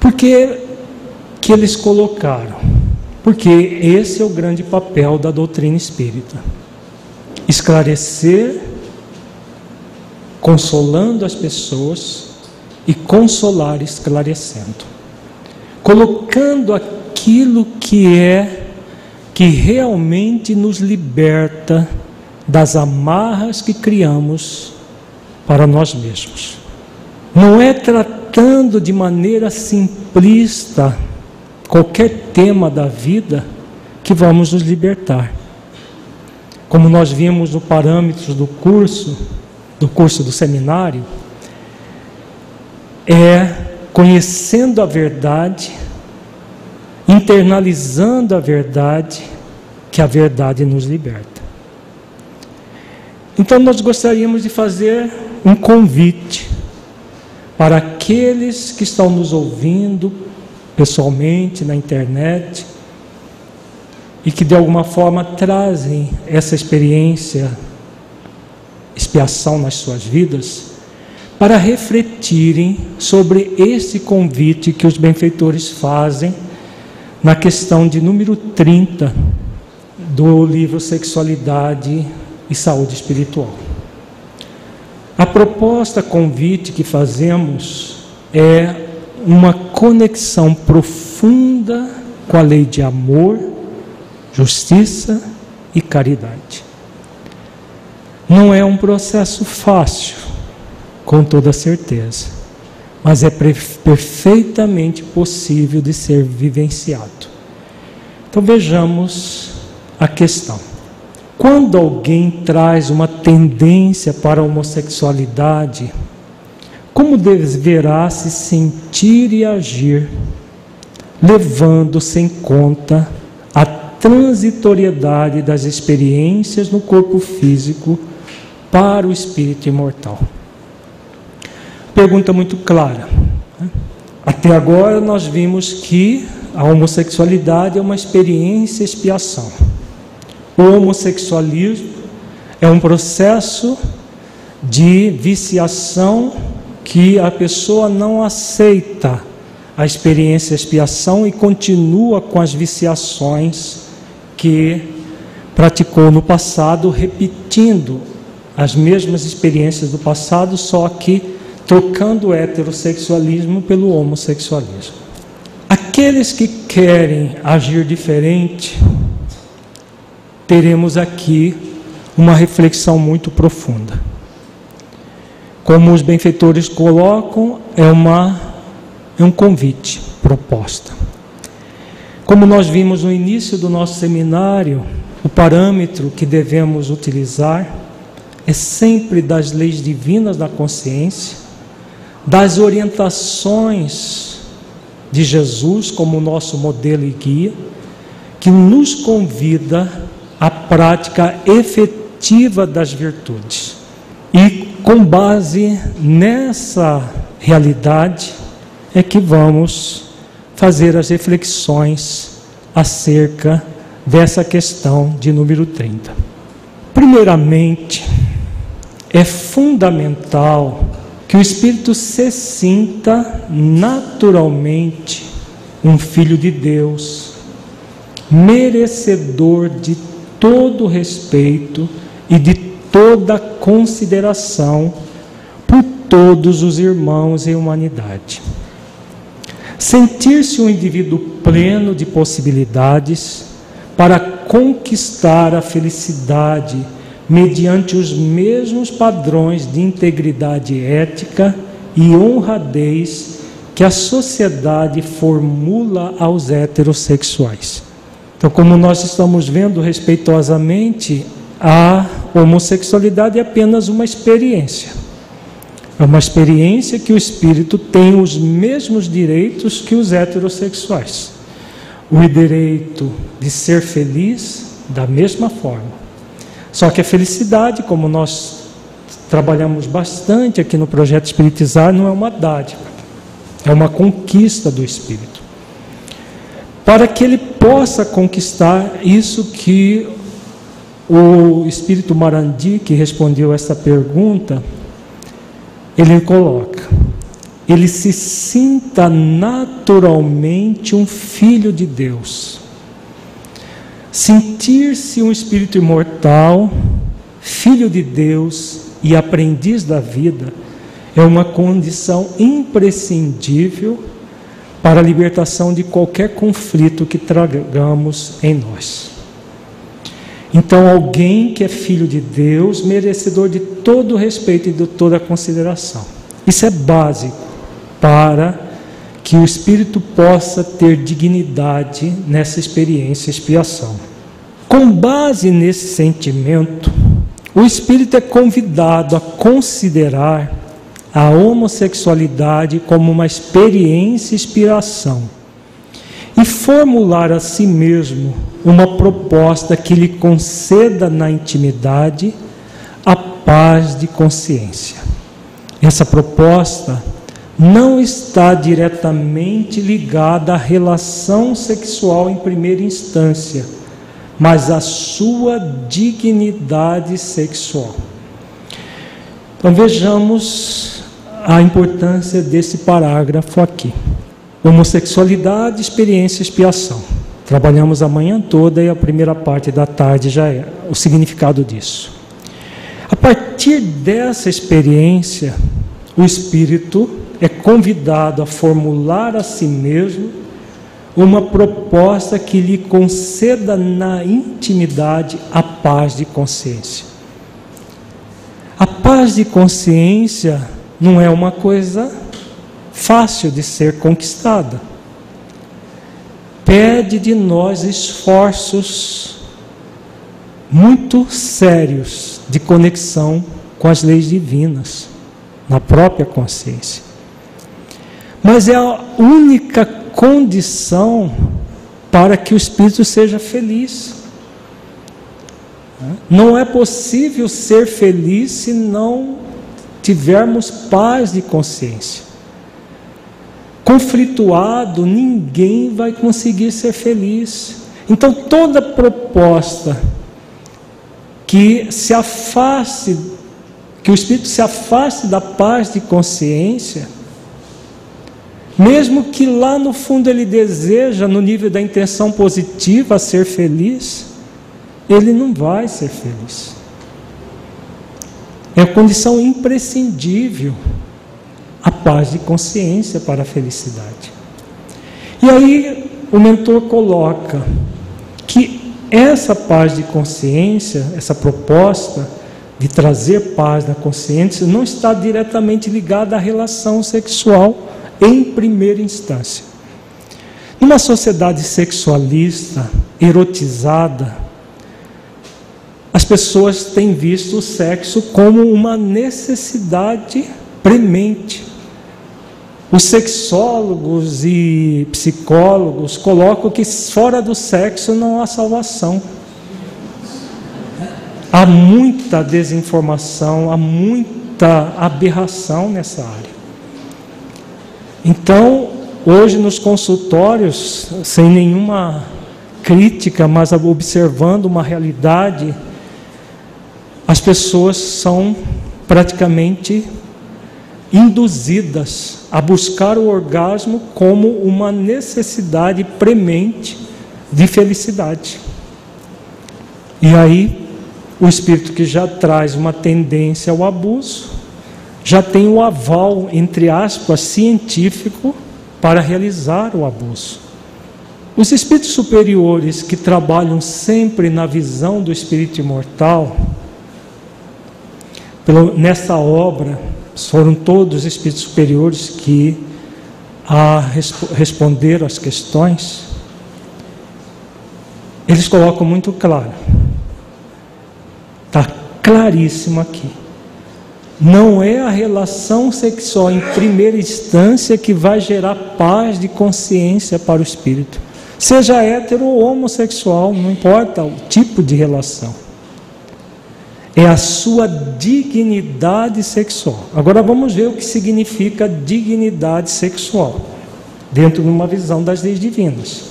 Por que, que eles colocaram? Porque esse é o grande papel da doutrina espírita: esclarecer, consolando as pessoas e consolar esclarecendo, colocando aquilo que é que realmente nos liberta das amarras que criamos para nós mesmos. Não é tratando de maneira simplista qualquer tema da vida que vamos nos libertar. Como nós vimos no parâmetros do curso, do curso do seminário, é conhecendo a verdade, internalizando a verdade, que a verdade nos liberta. Então nós gostaríamos de fazer um convite para aqueles que estão nos ouvindo pessoalmente na internet e que de alguma forma trazem essa experiência, expiação nas suas vidas, para refletirem sobre esse convite que os benfeitores fazem na questão de número 30 do livro Sexualidade e Saúde Espiritual. A proposta, convite que fazemos é uma conexão profunda com a lei de amor, justiça e caridade. Não é um processo fácil, com toda certeza, mas é perfeitamente possível de ser vivenciado. Então vejamos a questão. Quando alguém traz uma tendência para a homossexualidade, como deverá se sentir e agir, levando-se em conta a transitoriedade das experiências no corpo físico para o espírito imortal? Pergunta muito clara. Né? Até agora nós vimos que a homossexualidade é uma experiência expiação. O homossexualismo é um processo de viciação que a pessoa não aceita a experiência expiação e continua com as viciações que praticou no passado, repetindo as mesmas experiências do passado, só que trocando o heterossexualismo pelo homossexualismo. Aqueles que querem agir diferente, teremos aqui uma reflexão muito profunda. Como os benfeitores colocam, é, uma, é um convite, proposta. Como nós vimos no início do nosso seminário, o parâmetro que devemos utilizar é sempre das leis divinas da consciência, das orientações de Jesus como nosso modelo e guia, que nos convida à prática efetiva das virtudes. E com base nessa realidade é que vamos fazer as reflexões acerca dessa questão de número 30. Primeiramente, é fundamental que o espírito se sinta naturalmente um filho de Deus, merecedor de todo respeito e de toda consideração por todos os irmãos em humanidade. Sentir-se um indivíduo pleno de possibilidades para conquistar a felicidade mediante os mesmos padrões de integridade ética e honradez que a sociedade formula aos heterossexuais. Então, como nós estamos vendo respeitosamente, a homossexualidade é apenas uma experiência. É uma experiência que o espírito tem os mesmos direitos que os heterossexuais. O direito de ser feliz da mesma forma. Só que a felicidade, como nós trabalhamos bastante aqui no projeto Espiritizar, não é uma dádiva, é uma conquista do espírito. Para que ele possa conquistar isso que o espírito Marandi, que respondeu essa pergunta, ele coloca: ele se sinta naturalmente um filho de Deus. Sentir-se um espírito imortal, filho de Deus e aprendiz da vida, é uma condição imprescindível para a libertação de qualquer conflito que tragamos em nós. Então, alguém que é filho de Deus, merecedor de todo o respeito e de toda a consideração. Isso é básico para que o espírito possa ter dignidade nessa experiência expiação. Com base nesse sentimento, o espírito é convidado a considerar a homossexualidade como uma experiência e inspiração e formular a si mesmo uma proposta que lhe conceda na intimidade a paz de consciência. Essa proposta não está diretamente ligada à relação sexual em primeira instância, mas à sua dignidade sexual. Então vejamos a importância desse parágrafo aqui. Homossexualidade, experiência e expiação. Trabalhamos a manhã toda e a primeira parte da tarde já é o significado disso. A partir dessa experiência, o espírito é convidado a formular a si mesmo uma proposta que lhe conceda na intimidade a paz de consciência. A paz de consciência não é uma coisa fácil de ser conquistada. Pede de nós esforços muito sérios de conexão com as leis divinas, na própria consciência. Mas é a única condição para que o espírito seja feliz. Não é possível ser feliz se não tivermos paz de consciência. Conflituado, ninguém vai conseguir ser feliz. Então, toda proposta que se afaste, que o espírito se afaste da paz de consciência, mesmo que lá no fundo ele deseja, no nível da intenção positiva, ser feliz, ele não vai ser feliz. É a condição imprescindível a paz de consciência para a felicidade. E aí o mentor coloca que essa paz de consciência, essa proposta de trazer paz na consciência, não está diretamente ligada à relação sexual em primeira instância. Numa sociedade sexualista, erotizada, as pessoas têm visto o sexo como uma necessidade premente. Os sexólogos e psicólogos colocam que fora do sexo não há salvação. Há muita desinformação, há muita aberração nessa área. Então, hoje nos consultórios, sem nenhuma crítica, mas observando uma realidade, as pessoas são praticamente induzidas a buscar o orgasmo como uma necessidade premente de felicidade. E aí, o espírito que já traz uma tendência ao abuso, já tem o aval, entre aspas, científico para realizar o abuso. Os espíritos superiores que trabalham sempre na visão do espírito imortal, nessa obra, foram todos os espíritos superiores que a responderam as questões. Eles colocam muito claro. Está claríssimo aqui. Não é a relação sexual em primeira instância que vai gerar paz de consciência para o espírito. Seja hétero ou homossexual, não importa o tipo de relação é a sua dignidade sexual. Agora vamos ver o que significa dignidade sexual, dentro de uma visão das leis divinas.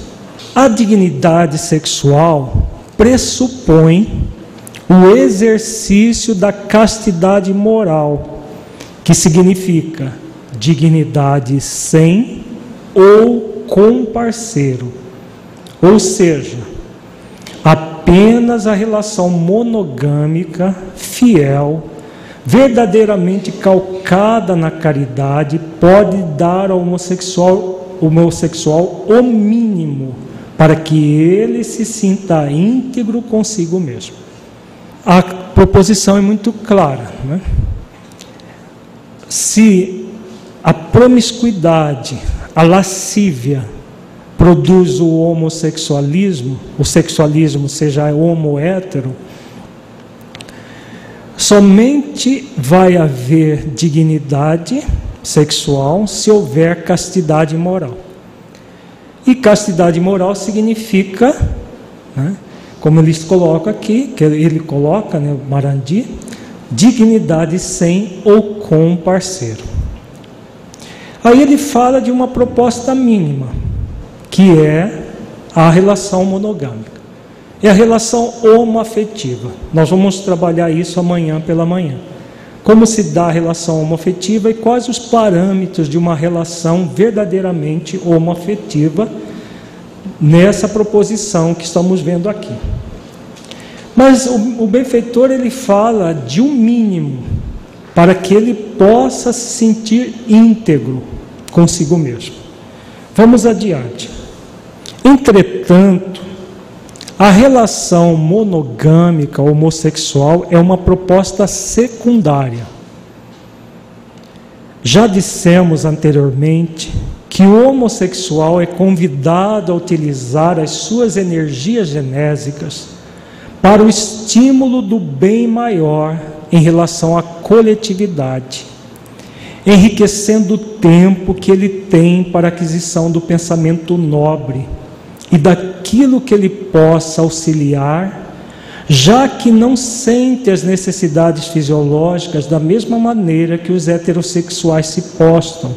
A dignidade sexual pressupõe o exercício da castidade moral, que significa dignidade sem ou com parceiro. Ou seja, apenas a relação monogâmica, fiel, verdadeiramente calcada na caridade, pode dar ao homossexual homossexual o mínimo para que ele se sinta íntegro consigo mesmo. A proposição é muito clara. Né? Se a promiscuidade, a lascívia, produz o homossexualismo, o sexualismo seja homo hétero, somente vai haver dignidade sexual se houver castidade moral. E castidade moral significa, né, como ele coloca aqui, que ele coloca, né, Marandi, dignidade sem ou com parceiro. Aí ele fala de uma proposta mínima, que é a relação monogâmica. É a relação homoafetiva. Nós vamos trabalhar isso amanhã pela manhã como se dá a relação homoafetiva e quais os parâmetros de uma relação verdadeiramente homoafetiva nessa proposição que estamos vendo aqui. Mas o, o benfeitor ele fala de um mínimo para que ele possa se sentir íntegro consigo mesmo. Vamos adiante. Entretanto, a relação monogâmica homossexual é uma proposta secundária. Já dissemos anteriormente que o homossexual é convidado a utilizar as suas energias genésicas para o estímulo do bem maior em relação à coletividade, enriquecendo o tempo que ele tem para a aquisição do pensamento nobre e daquilo que ele possa auxiliar, já que não sente as necessidades fisiológicas da mesma maneira que os heterossexuais se postam.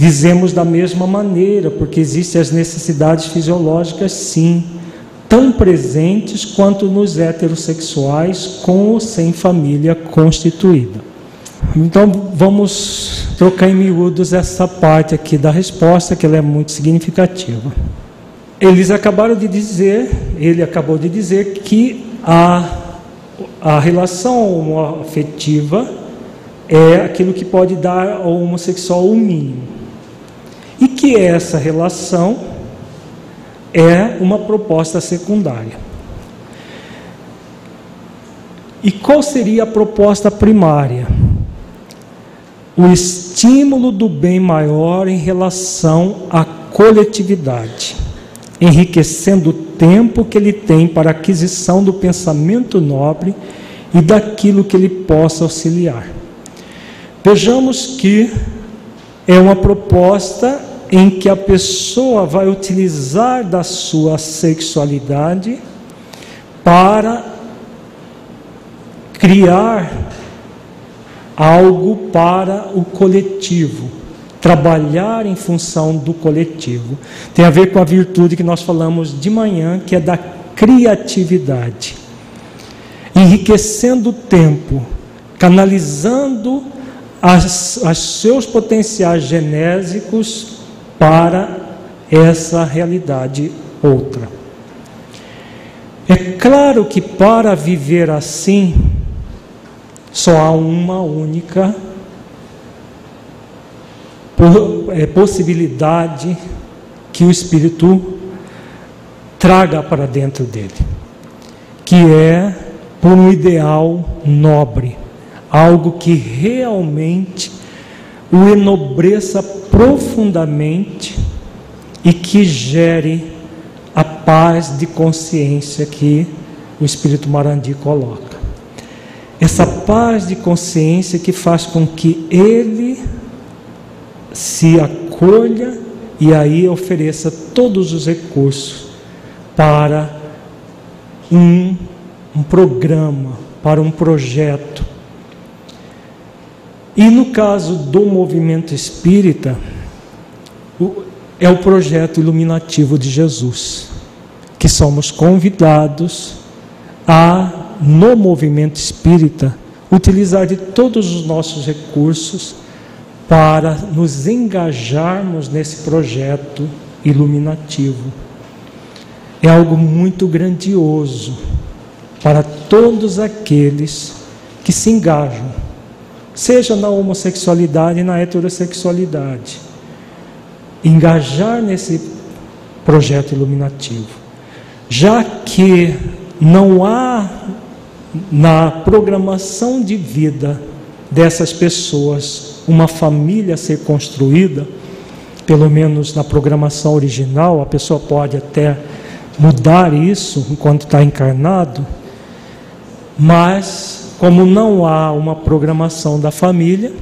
Dizemos da mesma maneira, porque existem as necessidades fisiológicas, sim, tão presentes quanto nos heterossexuais, com ou sem família constituída. Então vamos trocar em miúdos essa parte aqui da resposta, que ela é muito significativa. Eles acabaram de dizer, ele acabou de dizer que a, a relação afetiva é aquilo que pode dar ao homossexual o mínimo. Que essa relação é uma proposta secundária. E qual seria a proposta primária? O estímulo do bem maior em relação à coletividade enriquecendo o tempo que ele tem para aquisição do pensamento nobre e daquilo que ele possa auxiliar. Vejamos que é uma proposta em que a pessoa vai utilizar da sua sexualidade para criar algo para o coletivo trabalhar em função do coletivo. Tem a ver com a virtude que nós falamos de manhã, que é da criatividade. Enriquecendo o tempo, canalizando os seus potenciais genésicos para essa realidade outra. É claro que para viver assim, só há uma única é, possibilidade que o Espírito traga para dentro dele, que é por um ideal nobre, algo que realmente o enobreça profundamente e que gere a paz de consciência que o Espírito Marandi coloca. Essa paz de consciência que faz com que ele se acolha e aí ofereça todos os recursos para um, um programa, para um projeto. E no caso do movimento espírita, é o projeto iluminativo de Jesus, que somos convidados a, no movimento espírita, utilizar de todos os nossos recursos para nos engajarmos nesse projeto iluminativo. É algo muito grandioso para todos aqueles que se engajam, seja na homossexualidade e na heterossexualidade. engajar nesse projeto iluminativo, já que não há na programação de vida dessas pessoas uma família a ser construída, pelo menos na programação original, a pessoa pode até mudar isso enquanto está encarnado, mas como não há uma programação da família,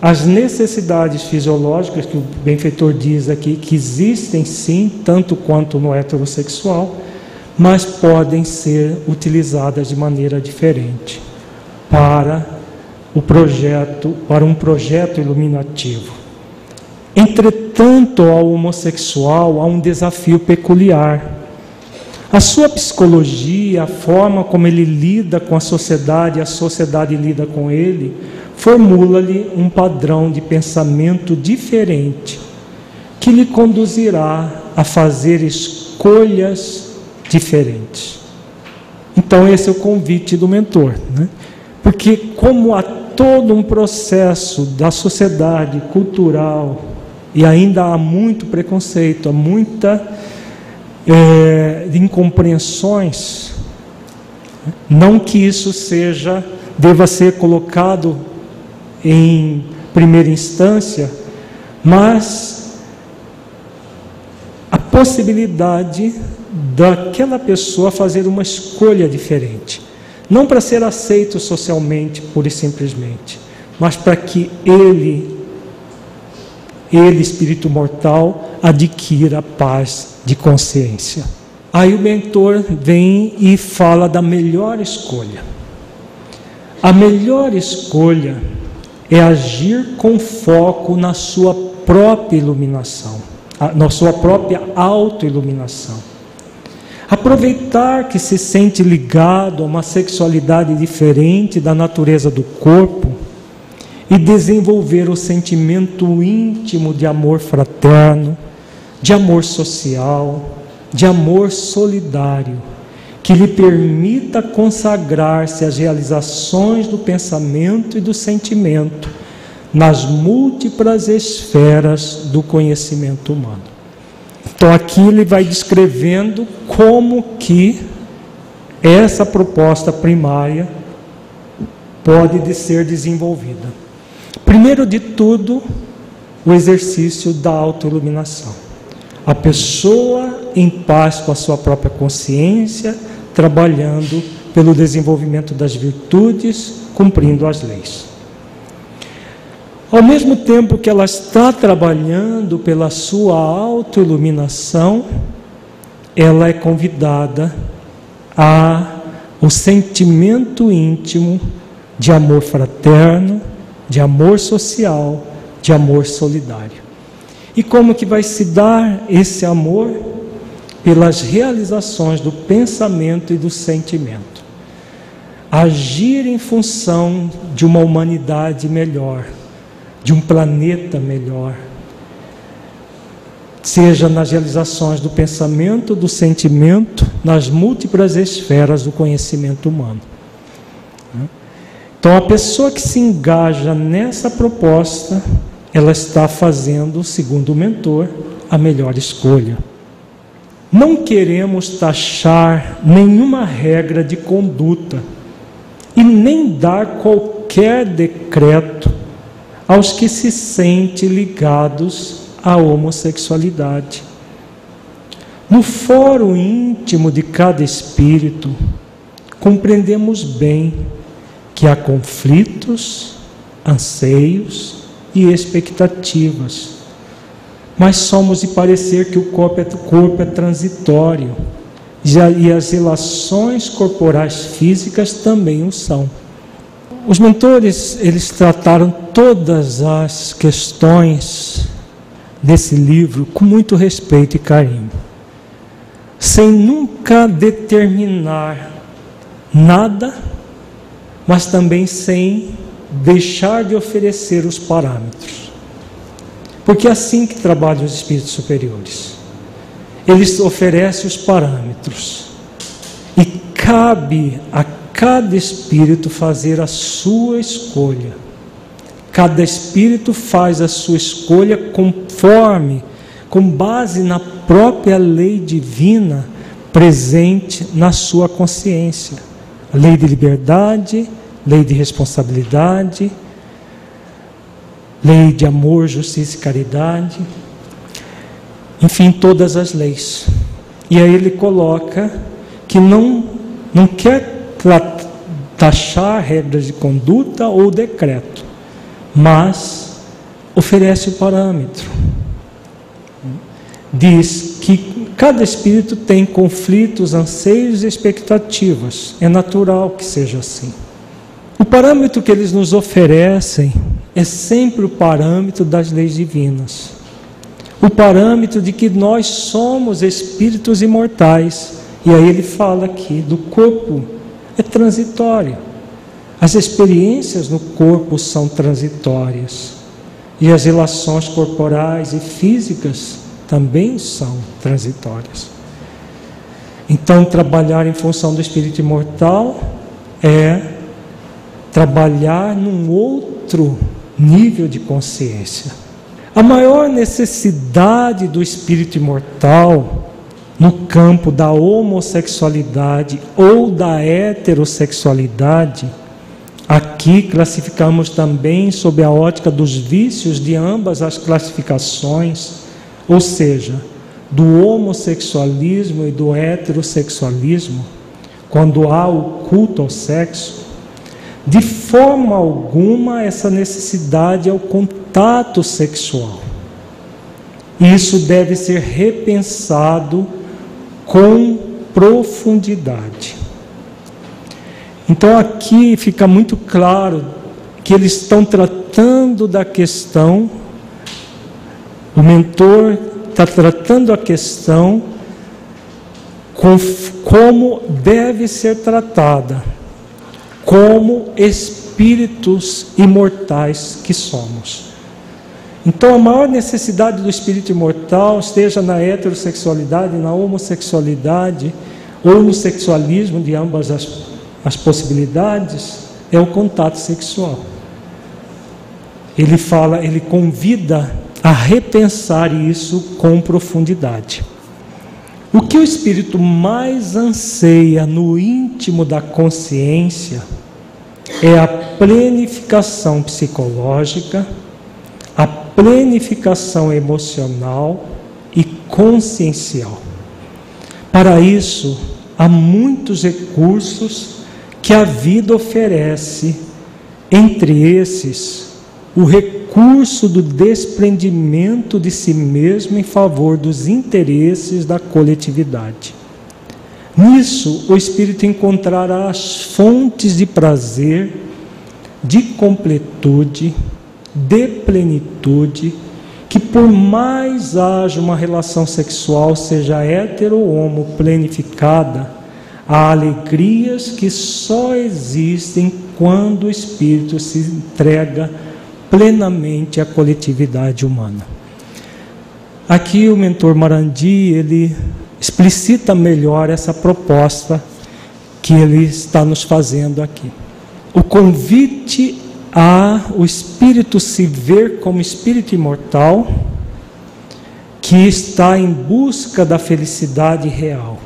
as necessidades fisiológicas que o benfeitor diz aqui que existem sim, tanto quanto no heterossexual, mas podem ser utilizadas de maneira diferente para o projeto, para um projeto iluminativo. Entretanto, ao homossexual há um desafio peculiar. A sua psicologia, a forma como ele lida com a sociedade, a sociedade lida com ele, formula-lhe um padrão de pensamento diferente, que lhe conduzirá a fazer escolhas diferentes. Então, esse é o convite do mentor, né? porque, como há todo um processo da sociedade cultural, e ainda há muito preconceito, há muita é, incompreensões, não que isso seja, deva ser colocado em primeira instância, mas a possibilidade daquela pessoa fazer uma escolha diferente. Não para ser aceito socialmente, pura e simplesmente, mas para que ele, ele, espírito mortal, adquira paz de consciência. Aí o mentor vem e fala da melhor escolha. A melhor escolha é agir com foco na sua própria iluminação, na sua própria autoiluminação. Aproveitar que se sente ligado a uma sexualidade diferente da natureza do corpo e desenvolver o sentimento íntimo de amor fraterno, de amor social, de amor solidário, que lhe permita consagrar-se às realizações do pensamento e do sentimento nas múltiplas esferas do conhecimento humano. Então aqui ele vai descrevendo como que essa proposta primária pode ser desenvolvida. Primeiro de tudo, o exercício da autoiluminação. A pessoa em paz com a sua própria consciência, trabalhando pelo desenvolvimento das virtudes, cumprindo as leis. Ao mesmo tempo que ela está trabalhando pela sua autoiluminação, ela é convidada a o sentimento íntimo de amor fraterno, de amor social, de amor solidário. E como que vai se dar esse amor? Pelas realizações do pensamento e do sentimento. Agir em função de uma humanidade melhor, de um planeta melhor, seja nas realizações do pensamento, do sentimento, nas múltiplas esferas do conhecimento humano. Então, a pessoa que se engaja nessa proposta, ela está fazendo, segundo o mentor, a melhor escolha. Não queremos taxar nenhuma regra de conduta e nem dar qualquer decreto aos que se sentem ligados à homossexualidade. No fórum íntimo de cada espírito, compreendemos bem que há conflitos, anseios e expectativas. Mas somos de parecer que o corpo é, corpo é transitório e as relações corporais físicas também o são. Os mentores, eles trataram todas as questões desse livro com muito respeito e carinho, sem nunca determinar nada, mas também sem deixar de oferecer os parâmetros. Porque é assim que trabalham os espíritos superiores. Eles oferecem os parâmetros. E cabe a cada espírito fazer a sua escolha. Cada espírito faz a sua escolha conforme, com base na própria lei divina presente na sua consciência. Lei de liberdade, lei de responsabilidade, lei de amor, justiça e caridade, enfim, todas as leis. E aí ele coloca que não, não quer taxar regras de conduta ou decreto, mas oferece o parâmetro. Diz que cada espírito tem conflitos, anseios e expectativas. É natural que seja assim. O parâmetro que eles nos oferecem é sempre o parâmetro das leis divinas. O parâmetro de que nós somos espíritos imortais. E aí ele fala aqui do corpo é transitório. As experiências no corpo são transitórias. E as relações corporais e físicas também são transitórias. Então, trabalhar em função do espírito imortal é trabalhar num outro nível de consciência. A maior necessidade do espírito imortal no campo da homossexualidade ou da heterossexualidade, aqui classificamos também sob a ótica dos vícios de ambas as classificações, ou seja, do homossexualismo e do heterossexualismo, quando há o culto ao sexo, de forma alguma essa necessidade é o contato sexual. Isso deve ser repensado com profundidade. Então aqui fica muito claro que eles estão tratando da questão, o mentor está tratando a questão com, como deve ser tratada, como espíritos imortais que somos. Então, a maior necessidade do espírito imortal, esteja na heterossexualidade, na homossexualidade ou no sexualismo, de ambas as, as possibilidades, é o contato sexual. Ele fala, ele convida a repensar isso com profundidade. O que o espírito mais anseia no íntimo da consciência é a plenificação psicológica a plenificação emocional e consciencial. Para isso, há muitos recursos que a vida oferece, entre esses, o recurso do desprendimento de si mesmo em favor dos interesses da coletividade. Nisso, o espírito encontrará as fontes de prazer, de completude, de plenitude, que por mais haja uma relação sexual, seja hetero ou homo plenificada, há alegrias que só existem quando o espírito se entrega plenamente à coletividade humana. Aqui o mentor Marandi, ele explicita melhor essa proposta que ele está nos fazendo aqui. O convite a o espírito se ver como espírito imortal que está em busca da felicidade real,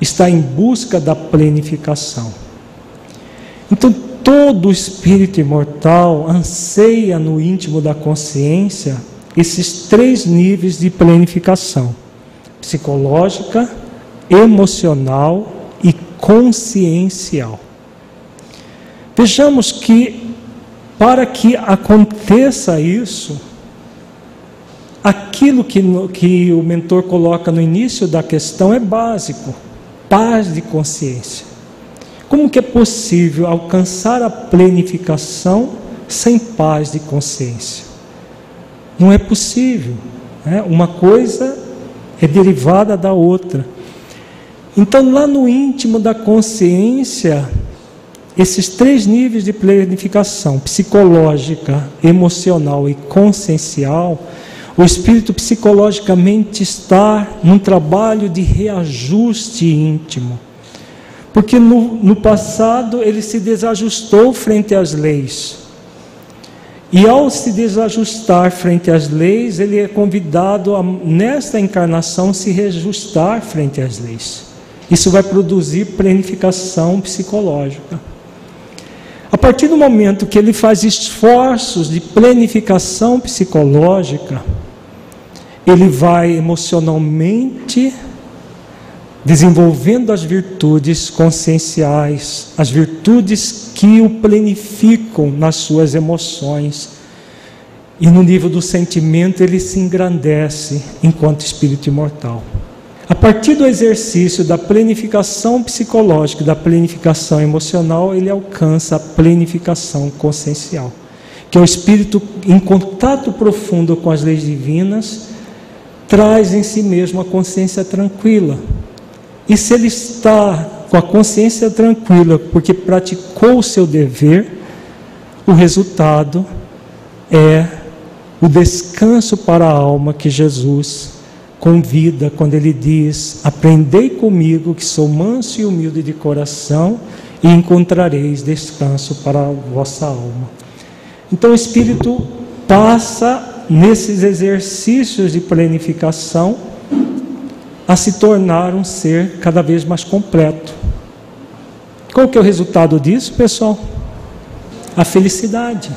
está em busca da plenificação. Então, todo espírito imortal anseia no íntimo da consciência esses três níveis de plenificação: psicológica, emocional e consciencial. Vejamos que para que aconteça isso, aquilo que, que o mentor coloca no início da questão é básico: paz de consciência. Como que é possível alcançar a plenificação sem paz de consciência? Não é possível. Né? Uma coisa é derivada da outra. Então, lá no íntimo da consciência, esses três níveis de planificação psicológica, emocional e consciencial, o espírito psicologicamente está num trabalho de reajuste íntimo. Porque no, no passado ele se desajustou frente às leis. E ao se desajustar frente às leis, ele é convidado a, nesta encarnação, se reajustar frente às leis. Isso vai produzir planificação psicológica. A partir do momento que ele faz esforços de planificação psicológica, ele vai emocionalmente desenvolvendo as virtudes conscienciais, as virtudes que o planificam nas suas emoções. E no nível do sentimento ele se engrandece enquanto espírito imortal. A partir do exercício da planificação psicológica, da planificação emocional, ele alcança a planificação consciencial, que é o espírito em contato profundo com as leis divinas, traz em si mesmo a consciência tranquila, e se ele está com a consciência tranquila porque praticou o seu dever, o resultado é o descanso para a alma que Jesus convida quando ele diz: Aprendei comigo, que sou manso e humilde de coração, e encontrareis descanso para a vossa alma. Então o Espírito passa nesses exercícios de planificação a se tornar um ser cada vez mais completo. Qual que é o resultado disso, pessoal? A felicidade.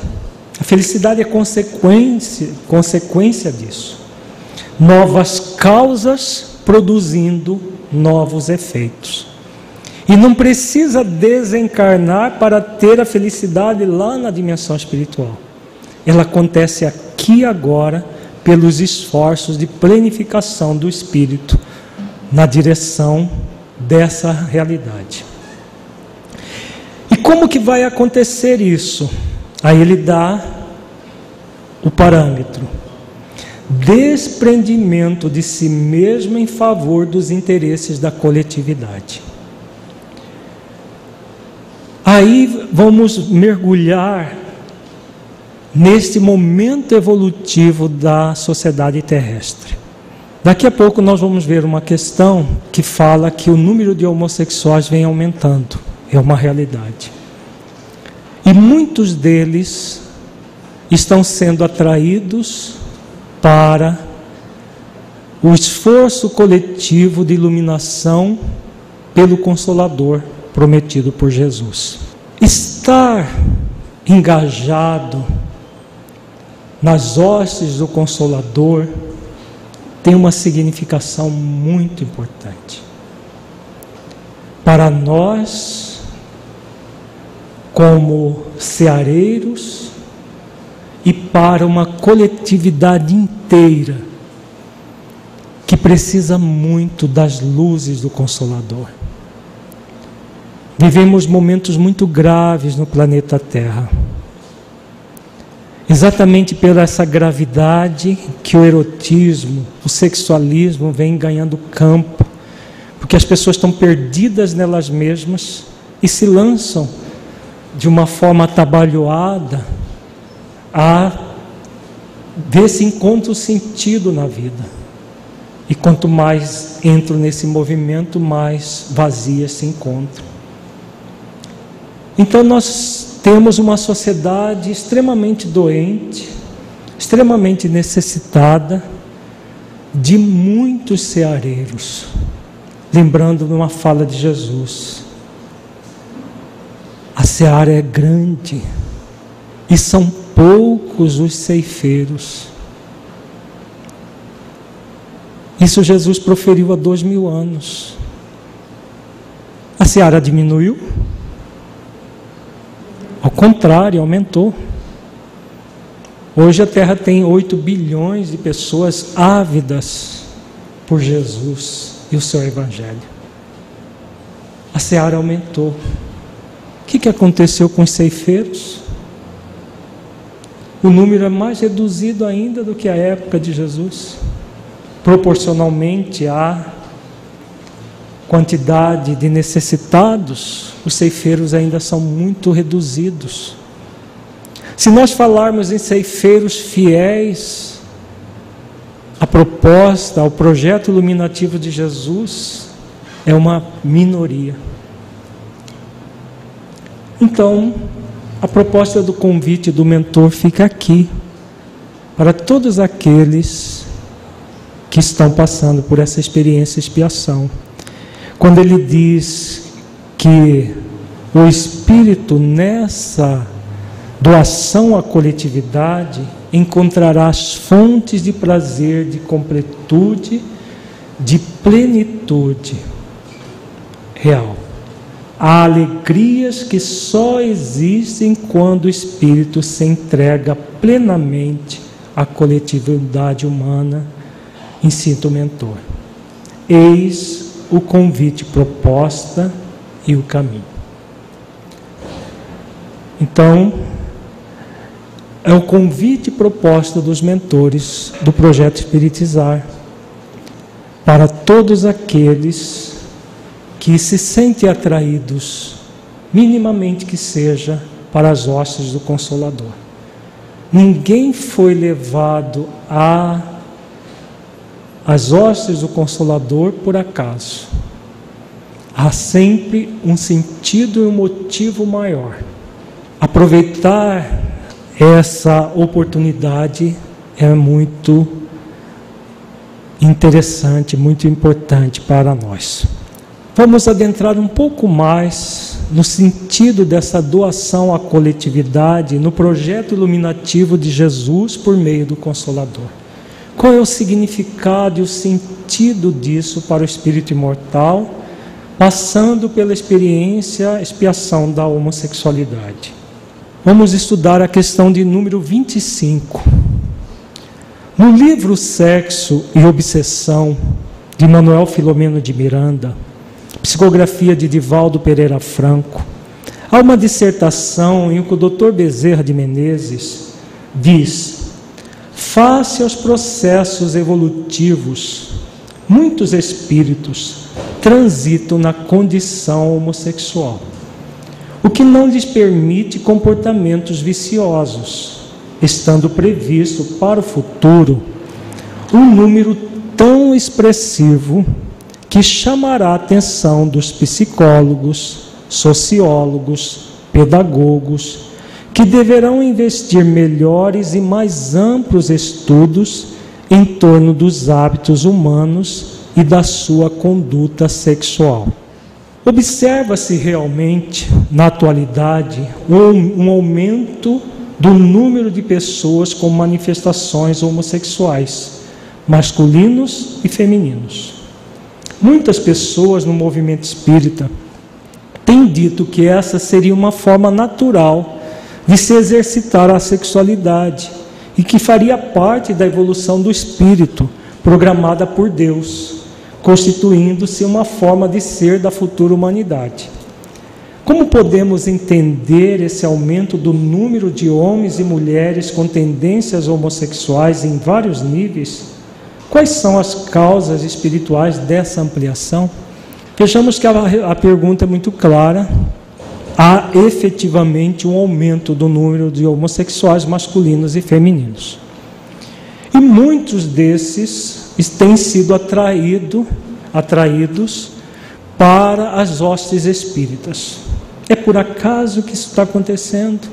A felicidade é consequência, consequência disso. Novas causas produzindo novos efeitos. E não precisa desencarnar para ter a felicidade lá na dimensão espiritual. Ela acontece aqui agora pelos esforços de planificação do espírito na direção dessa realidade. E como que vai acontecer isso? Aí ele dá o parâmetro: desprendimento de si mesmo em favor dos interesses da coletividade. Aí vamos mergulhar neste momento evolutivo da sociedade terrestre. Daqui a pouco nós vamos ver uma questão que fala que o número de homossexuais vem aumentando. É uma realidade. E muitos deles estão sendo atraídos para o esforço coletivo de iluminação pelo Consolador prometido por Jesus. Estar engajado nas hostes do Consolador tem uma significação muito importante. Para nós, como ceareiros, e para uma coletividade inteira que precisa muito das luzes do Consolador. Vivemos momentos muito graves no planeta Terra. Exatamente pela essa gravidade que o erotismo, o sexualismo vem ganhando campo, porque as pessoas estão perdidas nelas mesmas e se lançam de uma forma atabalhoada a ver se encontra sentido na vida. E quanto mais entro nesse movimento, mais vazias se encontram. Então nós temos uma sociedade extremamente doente, extremamente necessitada de muitos ceareiros. Lembrando de uma fala de Jesus: a seara é grande e são poucos os ceifeiros. Isso Jesus proferiu há dois mil anos. A seara diminuiu? Ao contrário, aumentou. Hoje a Terra tem 8 bilhões de pessoas ávidas por Jesus e o seu Evangelho. A seara aumentou. O que, que aconteceu com os ceifeiros? O número é mais reduzido ainda do que a época de Jesus, proporcionalmente à quantidade de necessitados, os ceifeiros ainda são muito reduzidos. Se nós falarmos em ceifeiros fiéis à proposta, ao projeto iluminativo de Jesus, é uma minoria. Então, a proposta do convite do mentor fica aqui, para todos aqueles que estão passando por essa experiência expiação. Quando ele diz que o Espírito nessa doação à coletividade encontrará as fontes de prazer, de completude, de plenitude real. Há alegrias que só existem quando o espírito se entrega plenamente à coletividade humana, incita o mentor. Eis o convite proposta e o caminho. Então, é o convite proposta dos mentores do projeto Espiritizar para todos aqueles que se sentem atraídos, minimamente que seja, para as hostes do Consolador. Ninguém foi levado a as hostes do Consolador por acaso. Há sempre um sentido e um motivo maior. Aproveitar essa oportunidade é muito interessante, muito importante para nós. Vamos adentrar um pouco mais no sentido dessa doação à coletividade no projeto iluminativo de Jesus por meio do Consolador. Qual é o significado e o sentido disso para o espírito imortal, passando pela experiência, expiação da homossexualidade? Vamos estudar a questão de número 25. No livro Sexo e Obsessão, de Manuel Filomeno de Miranda, psicografia de Divaldo Pereira Franco, há uma dissertação em que o Dr. Bezerra de Menezes diz: face aos processos evolutivos, muitos espíritos transitam na condição homossexual, o que não lhes permite comportamentos viciosos estando previsto para o futuro um número tão expressivo que chamará a atenção dos psicólogos, sociólogos, pedagogos, que deverão investir melhores e mais amplos estudos em torno dos hábitos humanos e da sua conduta sexual. Observa-se realmente, na atualidade, um, um aumento do número de pessoas com manifestações homossexuais, masculinos e femininos. Muitas pessoas no movimento espírita têm dito que essa seria uma forma natural de se exercitar a sexualidade e que faria parte da evolução do espírito programada por Deus, constituindo-se uma forma de ser da futura humanidade. Como podemos entender esse aumento do número de homens e mulheres com tendências homossexuais em vários níveis? Quais são as causas espirituais dessa ampliação? Vejamos que a, a pergunta é muito clara. Há efetivamente um aumento do número de homossexuais masculinos e femininos. E muitos desses têm sido atraído, atraídos para as hostes espíritas. É por acaso que isso está acontecendo?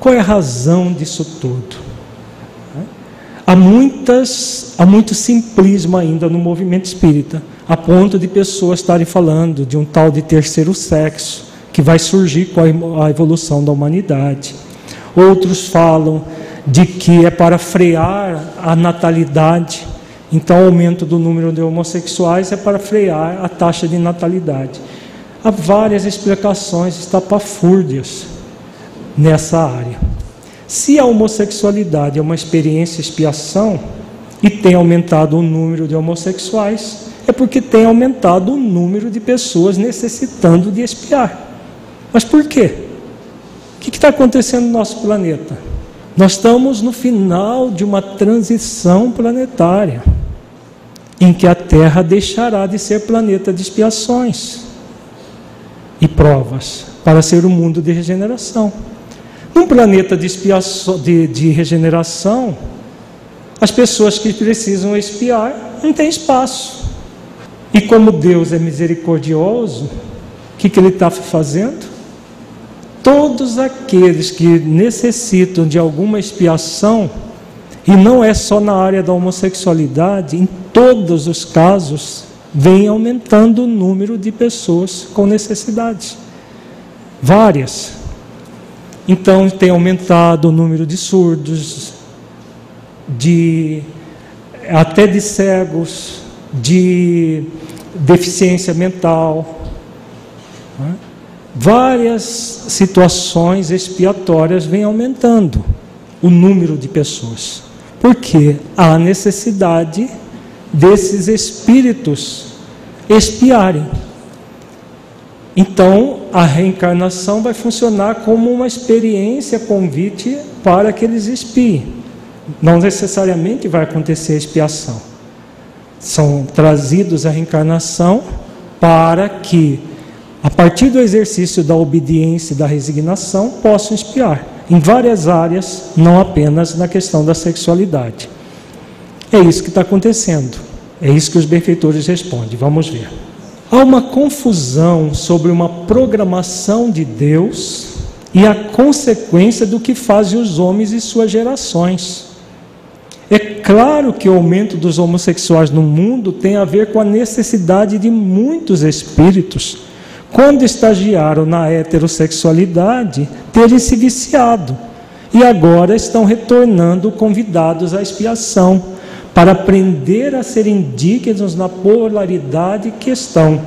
Qual é a razão disso tudo? Há, muitas, há muito simplismo ainda no movimento espírita, a ponto de pessoas estarem falando de um tal de terceiro sexo que vai surgir com a evolução da humanidade. Outros falam de que é para frear a natalidade, então o aumento do número de homossexuais é para frear a taxa de natalidade. Há várias explicações estapafúrdias nessa área. Se a homossexualidade é uma experiência expiação e tem aumentado o número de homossexuais, é porque tem aumentado o número de pessoas necessitando de expiar. Mas por quê? O que está acontecendo no nosso planeta? Nós estamos no final de uma transição planetária, em que a Terra deixará de ser planeta de expiações e provas para ser um mundo de regeneração. Num planeta de, expiação, de, de regeneração, as pessoas que precisam expiar não têm espaço. E como Deus é misericordioso, o que, que Ele está fazendo? Todos aqueles que necessitam de alguma expiação, e não é só na área da homossexualidade, em todos os casos, vem aumentando o número de pessoas com necessidades. Várias. Então, tem aumentado o número de surdos, de até de cegos, de deficiência mental. Né? Várias situações expiatórias vêm aumentando o número de pessoas, porque há necessidade desses espíritos expiarem. Então, a reencarnação vai funcionar como uma experiência convite para que eles expiem. Não necessariamente vai acontecer a expiação. São trazidos à reencarnação para que, a partir do exercício da obediência e da resignação, possam expiar em várias áreas, não apenas na questão da sexualidade. É isso que está acontecendo. É isso que os benfeitores respondem. Vamos ver. Há uma confusão sobre uma programação de Deus e a consequência do que fazem os homens e suas gerações. É claro que o aumento dos homossexuais no mundo tem a ver com a necessidade de muitos espíritos, quando estagiaram na heterossexualidade, terem se viciado e agora estão retornando convidados à expiação para aprender a serem dignos na polaridade que estão.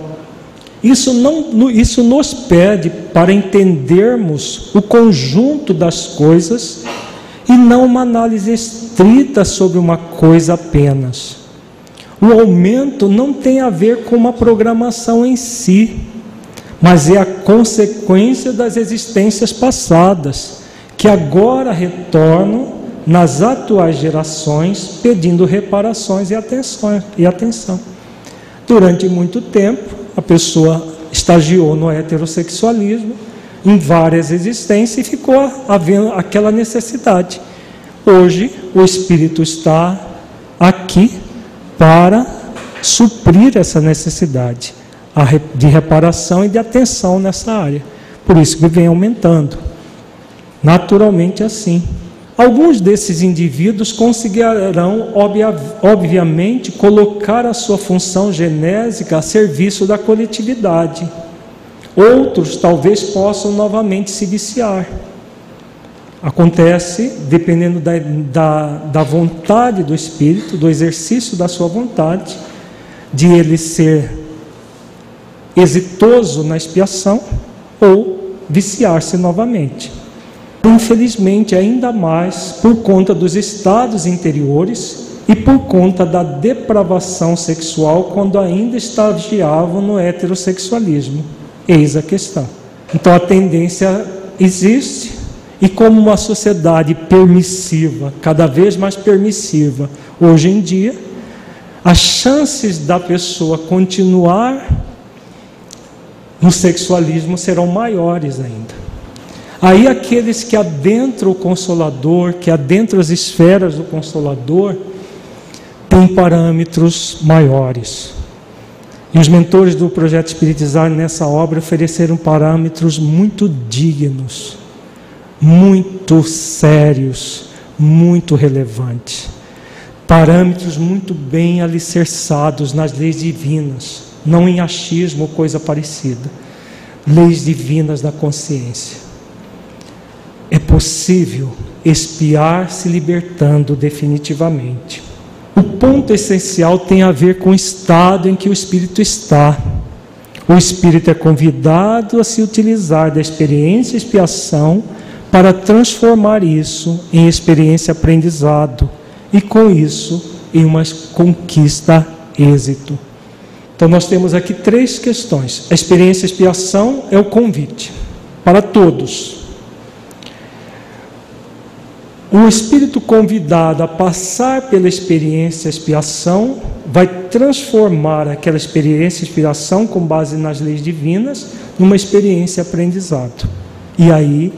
Isso, não, isso nos pede para entendermos o conjunto das coisas e não uma análise estrita sobre uma coisa apenas. O aumento não tem a ver com uma programação em si, mas é a consequência das existências passadas, que agora retornam nas atuais gerações pedindo reparações e atenção. E atenção. Durante muito tempo, a pessoa estagiou no heterossexualismo, em várias existências e ficou havendo aquela necessidade. Hoje, o Espírito está aqui para suprir essa necessidade de reparação e de atenção nessa área. Por isso que vem aumentando. Naturalmente assim. Alguns desses indivíduos conseguirão, obviamente, colocar a sua função genésica a serviço da coletividade Outros talvez possam novamente se viciar. Acontece, dependendo da, da, da vontade do espírito, do exercício da sua vontade, de ele ser exitoso na expiação ou viciar-se novamente. Infelizmente, ainda mais por conta dos estados interiores e por conta da depravação sexual quando ainda estagiavam no heterossexualismo. Eis a questão. Então a tendência existe, e como uma sociedade permissiva, cada vez mais permissiva, hoje em dia, as chances da pessoa continuar no sexualismo serão maiores ainda. Aí aqueles que adentram o consolador, que adentram as esferas do consolador, têm parâmetros maiores. E os mentores do projeto Espiritizar nessa obra ofereceram parâmetros muito dignos, muito sérios, muito relevantes. Parâmetros muito bem alicerçados nas leis divinas, não em achismo ou coisa parecida. Leis divinas da consciência. É possível espiar se libertando definitivamente. O ponto essencial tem a ver com o estado em que o espírito está. O espírito é convidado a se utilizar da experiência expiação para transformar isso em experiência aprendizado e com isso em uma conquista êxito. Então nós temos aqui três questões. A experiência expiação é o convite para todos, o espírito convidado a passar pela experiência expiação vai transformar aquela experiência expiação com base nas leis divinas numa experiência aprendizado. E aí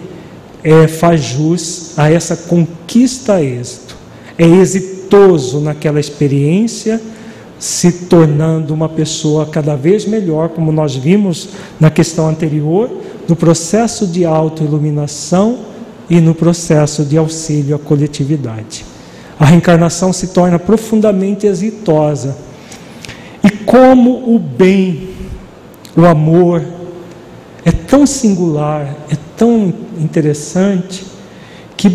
é, faz jus a essa conquista a êxito. É exitoso naquela experiência, se tornando uma pessoa cada vez melhor, como nós vimos na questão anterior, no processo de autoiluminação e no processo de auxílio à coletividade. A reencarnação se torna profundamente exitosa. E como o bem, o amor, é tão singular, é tão interessante, que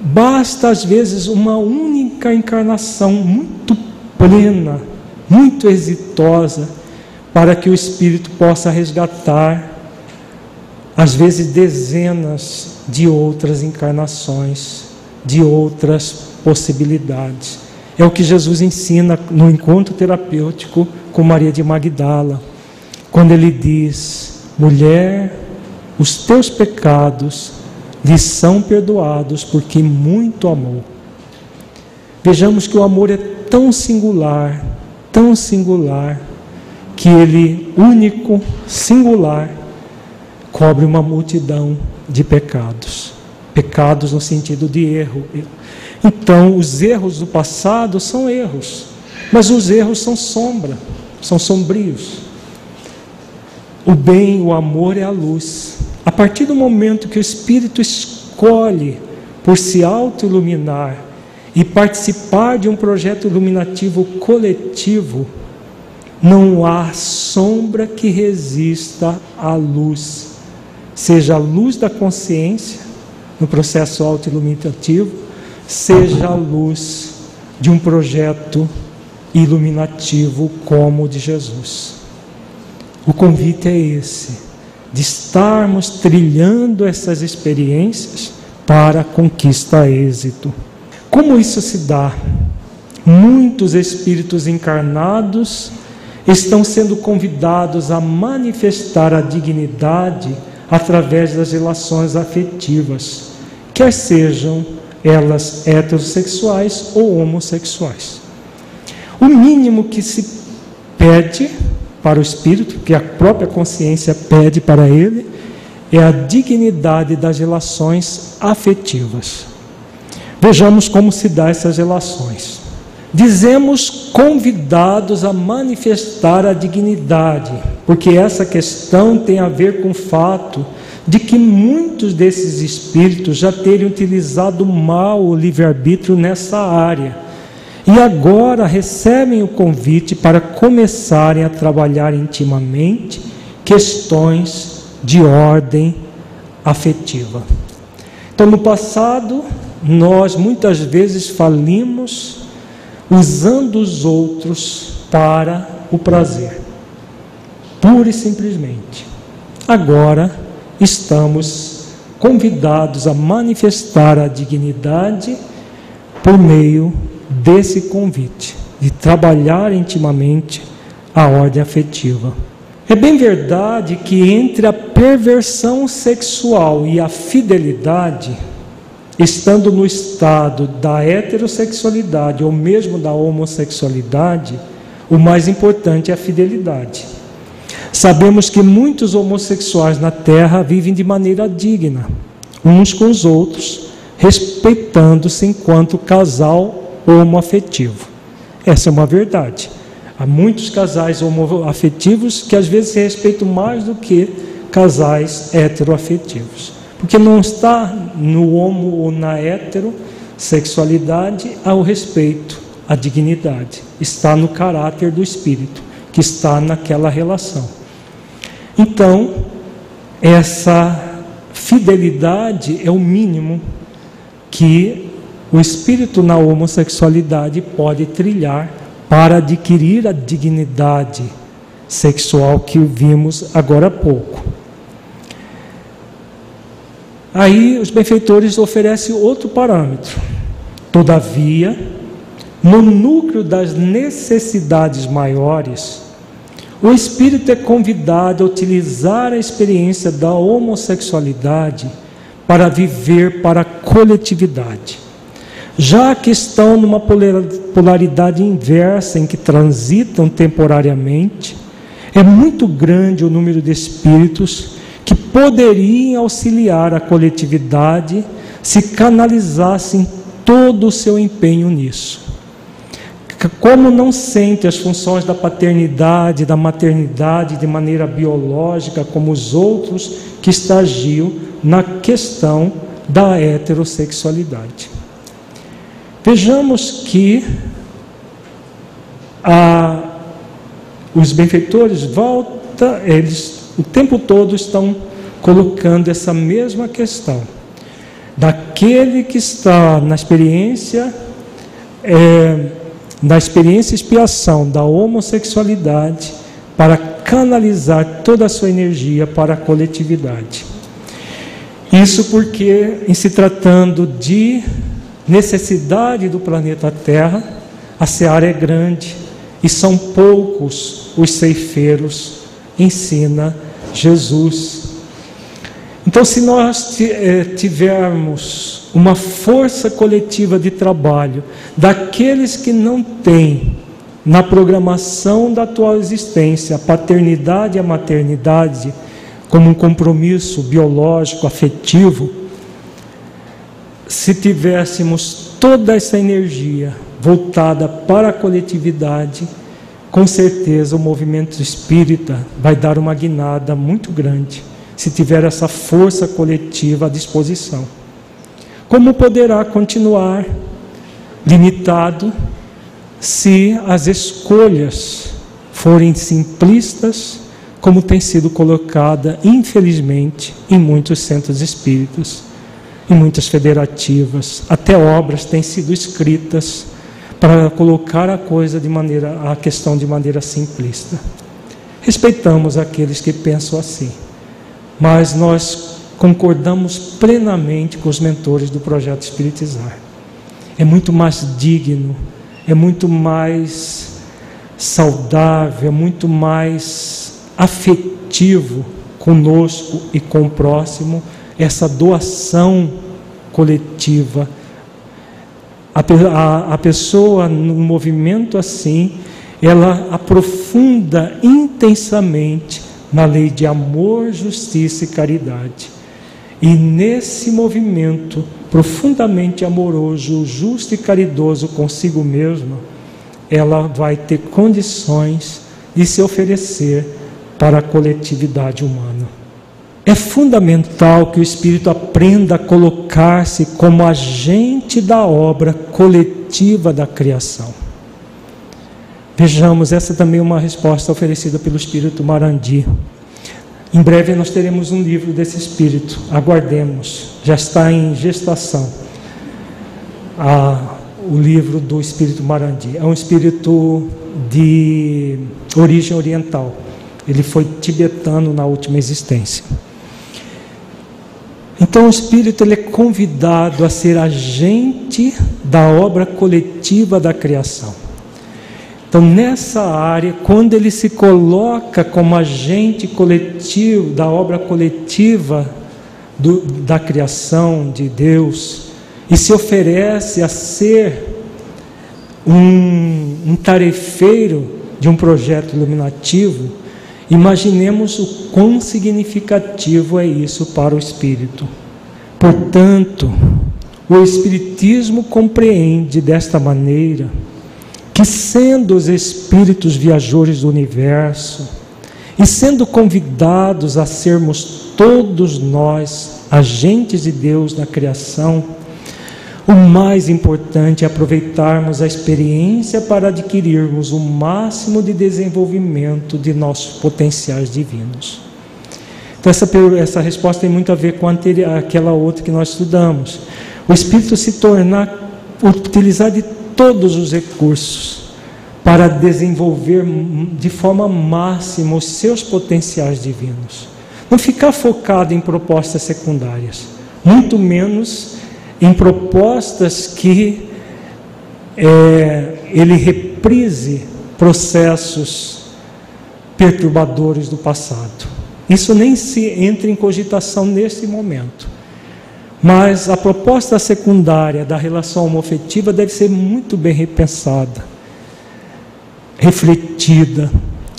basta às vezes uma única encarnação muito plena, muito exitosa, para que o Espírito possa resgatar, às vezes, dezenas de outras encarnações, de outras possibilidades. É o que Jesus ensina no encontro terapêutico com Maria de Magdala, quando ele diz: mulher, os teus pecados lhe são perdoados porque muito amou. Vejamos que o amor é tão singular, tão singular, que ele, único, singular, cobre uma multidão de pecados. Pecados no sentido de erro. Então, os erros do passado são erros, mas os erros são sombra, são sombrios. O bem, o amor é a luz. A partir do momento que o Espírito escolhe por se auto-iluminar e participar de um projeto iluminativo coletivo, não há sombra que resista à luz, seja a luz da consciência no processo auto-iluminativo, seja a luz de um projeto iluminativo como o de Jesus. O convite é esse, de estarmos trilhando essas experiências para a conquista êxito. Como isso se dá? Muitos espíritos encarnados estão sendo convidados a manifestar a dignidade através das relações afetivas, quer sejam elas heterossexuais ou homossexuais. O mínimo que se pede para o espírito, que a própria consciência pede para ele, é a dignidade das relações afetivas. Vejamos como se dá essas relações. Dizemos convidados a manifestar a dignidade, porque essa questão tem a ver com o fato de que muitos desses espíritos já terem utilizado mal o livre-arbítrio nessa área e agora recebem o convite para começarem a trabalhar intimamente questões de ordem afetiva. Então, no passado, nós muitas vezes falimos usando os outros para o prazer, pura e simplesmente. Agora estamos convidados a manifestar a dignidade por meio desse convite, de trabalhar intimamente a ordem afetiva. É bem verdade que entre a perversão sexual e a fidelidade, estando no estado da heterossexualidade ou mesmo da homossexualidade, o mais importante é a fidelidade. Sabemos que muitos homossexuais na Terra vivem de maneira digna, uns com os outros, respeitando-se enquanto casal homoafetivo. Essa é uma verdade. Há muitos casais homoafetivos que às vezes se respeitam mais do que casais heteroafetivos. Porque não está no homo ou na heterossexualidade ao respeito, à dignidade. Está no caráter do espírito, que está naquela relação. Então, essa fidelidade é o mínimo que o espírito na homossexualidade pode trilhar para adquirir a dignidade sexual que vimos agora há pouco. Aí os benfeitores oferecem outro parâmetro. Todavia, no núcleo das necessidades maiores, o espírito é convidado a utilizar a experiência da homossexualidade para viver para a coletividade. Já que estão numa polaridade inversa em que transitam temporariamente, é muito grande o número de espíritos poderiam auxiliar a coletividade se canalizassem todo o seu empenho nisso. como não sente as funções da paternidade, da maternidade de maneira biológica, como os outros que estagiam na questão da heterossexualidade. Vejamos que a, os benfeitores volta, eles o tempo todo estão colocando essa mesma questão daquele que está na experiência é, na experiência expiação da homossexualidade para canalizar toda a sua energia para a coletividade. Isso porque, em se tratando de necessidade do planeta Terra, a seara é grande e são poucos os ceifeiros, ensina Jesus. Então, se nós eh, tivermos uma força coletiva de trabalho daqueles que não têm na programação da atual existência a paternidade e a maternidade como um compromisso biológico, afetivo, se tivéssemos toda essa energia voltada para a coletividade, com certeza o movimento espírita vai dar uma guinada muito grande se tiver essa força coletiva à disposição. Como poderá continuar limitado se as escolhas forem simplistas, como tem sido colocada, infelizmente, em muitos centros espíritas, em muitas federativas, até obras têm sido escritas para colocar a coisa de maneira, a questão de maneira simplista. Respeitamos aqueles que pensam assim mas nós concordamos plenamente com os mentores do projeto Espiritizar. É muito mais digno, é muito mais saudável, é muito mais afetivo conosco e com o próximo essa doação coletiva. A, a, a pessoa, num movimento assim, ela aprofunda intensamente na lei de amor, justiça e caridade. E nesse movimento profundamente amoroso, justo e caridoso consigo mesma, ela vai ter condições de se oferecer para a coletividade humana. É fundamental que o espírito aprenda a colocar-se como agente da obra coletiva da criação. Vejamos, essa também é uma resposta oferecida pelo Espírito Marandi. Em breve nós teremos um livro desse Espírito, aguardemos, já está em gestação. Ah, o livro do Espírito Marandi. É um espírito de origem oriental. Ele foi tibetano na última existência. Então o espírito ele é convidado a ser agente da obra coletiva da criação. Então, nessa área, quando ele se coloca como agente coletivo, da obra coletiva do, da criação de Deus, e se oferece a ser um, um tarefeiro de um projeto iluminativo, imaginemos o quão significativo é isso para o espírito. Portanto, o Espiritismo compreende desta maneira que, sendo os espíritos viajores do universo, e sendo convidados a sermos todos nós agentes de Deus na criação, o mais importante é aproveitarmos a experiência para adquirirmos o máximo de desenvolvimento de nossos potenciais divinos. Então, essa, essa resposta tem muito a ver com a aquela outra que nós estudamos. O Espírito se tornar, utilizar de todos os recursos para desenvolver de forma máxima os seus potenciais divinos. Não ficar focado em propostas secundárias, muito menos em propostas que é, ele reprise processos perturbadores do passado. Isso nem se entra em cogitação nesse momento. Mas a proposta secundária da relação homofetiva deve ser muito bem repensada, refletida,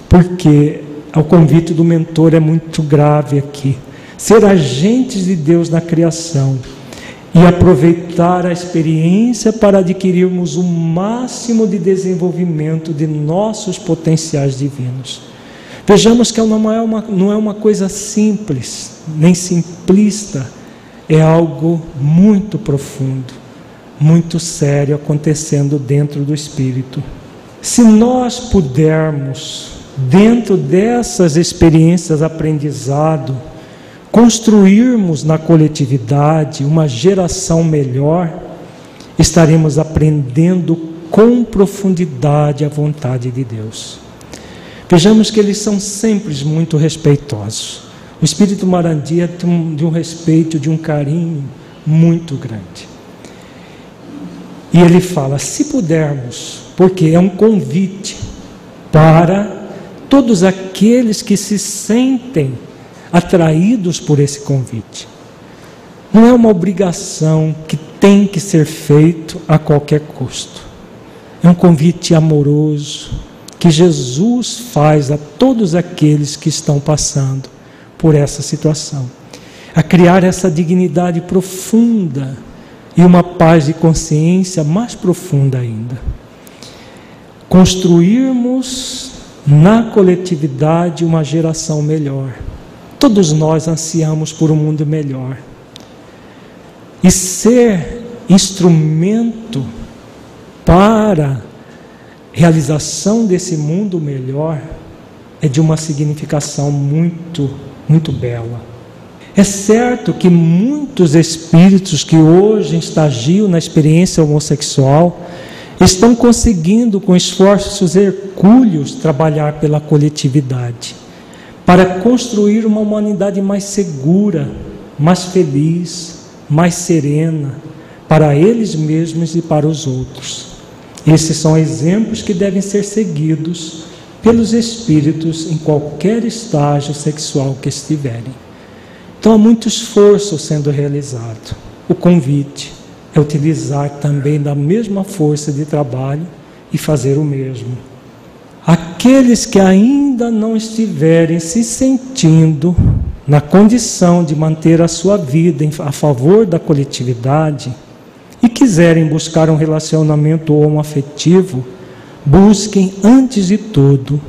porque o convite do mentor é muito grave aqui. Ser agentes de Deus na criação e aproveitar a experiência para adquirirmos o máximo de desenvolvimento de nossos potenciais divinos. Vejamos que não é uma, não é uma coisa simples, nem simplista, é algo muito profundo, muito sério acontecendo dentro do espírito. Se nós pudermos, dentro dessas experiências aprendizado, construirmos na coletividade uma geração melhor, estaremos aprendendo com profundidade a vontade de Deus. Vejamos que eles são sempre muito respeitosos. O espírito Marandia tem de um respeito, de um carinho muito grande. E ele fala: se pudermos, porque é um convite para todos aqueles que se sentem atraídos por esse convite. Não é uma obrigação que tem que ser feito a qualquer custo. É um convite amoroso que Jesus faz a todos aqueles que estão passando por essa situação. A criar essa dignidade profunda e uma paz de consciência mais profunda ainda. Construirmos na coletividade uma geração melhor Todos nós ansiamos por um mundo melhor. E ser instrumento para realização desse mundo melhor é de uma significação muito, muito bela. É certo que muitos espíritos que hoje estagiam na experiência homossexual estão conseguindo, com esforços hercúleos, trabalhar pela coletividade para construir uma humanidade mais segura, mais feliz, mais serena, para eles mesmos e para os outros. Esses são exemplos que devem ser seguidos pelos espíritos em qualquer estágio sexual que estiverem. Então há muito esforço sendo realizado. O convite é utilizar também da mesma força de trabalho e fazer o mesmo. Aqueles que ainda não estiverem se sentindo na condição de manter a sua vida a favor da coletividade e quiserem buscar um relacionamento homoafetivo, busquem antes de tudo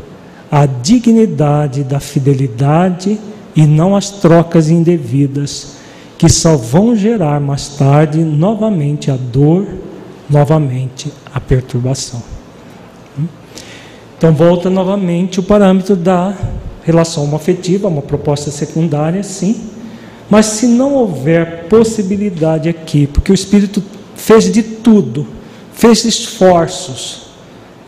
a dignidade da fidelidade e não as trocas indevidas, que só vão gerar mais tarde novamente a dor, novamente a perturbação. Então volta novamente o parâmetro da relação afetiva, uma proposta secundária, sim. Mas se não houver possibilidade aqui, porque o Espírito fez de tudo, fez esforços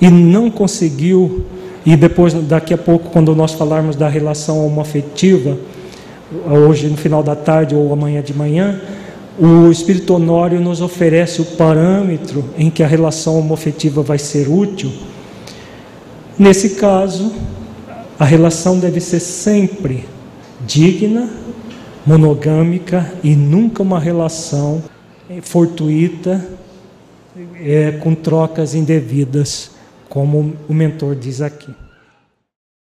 e não conseguiu, e depois, daqui a pouco, quando nós falarmos da relação homoafetiva, hoje no final da tarde ou amanhã de manhã, o Espírito Honório nos oferece o parâmetro em que a relação homoafetiva vai ser útil. Nesse caso, a relação deve ser sempre digna, monogâmica e nunca uma relação fortuita é, com trocas indevidas, como o mentor diz aqui.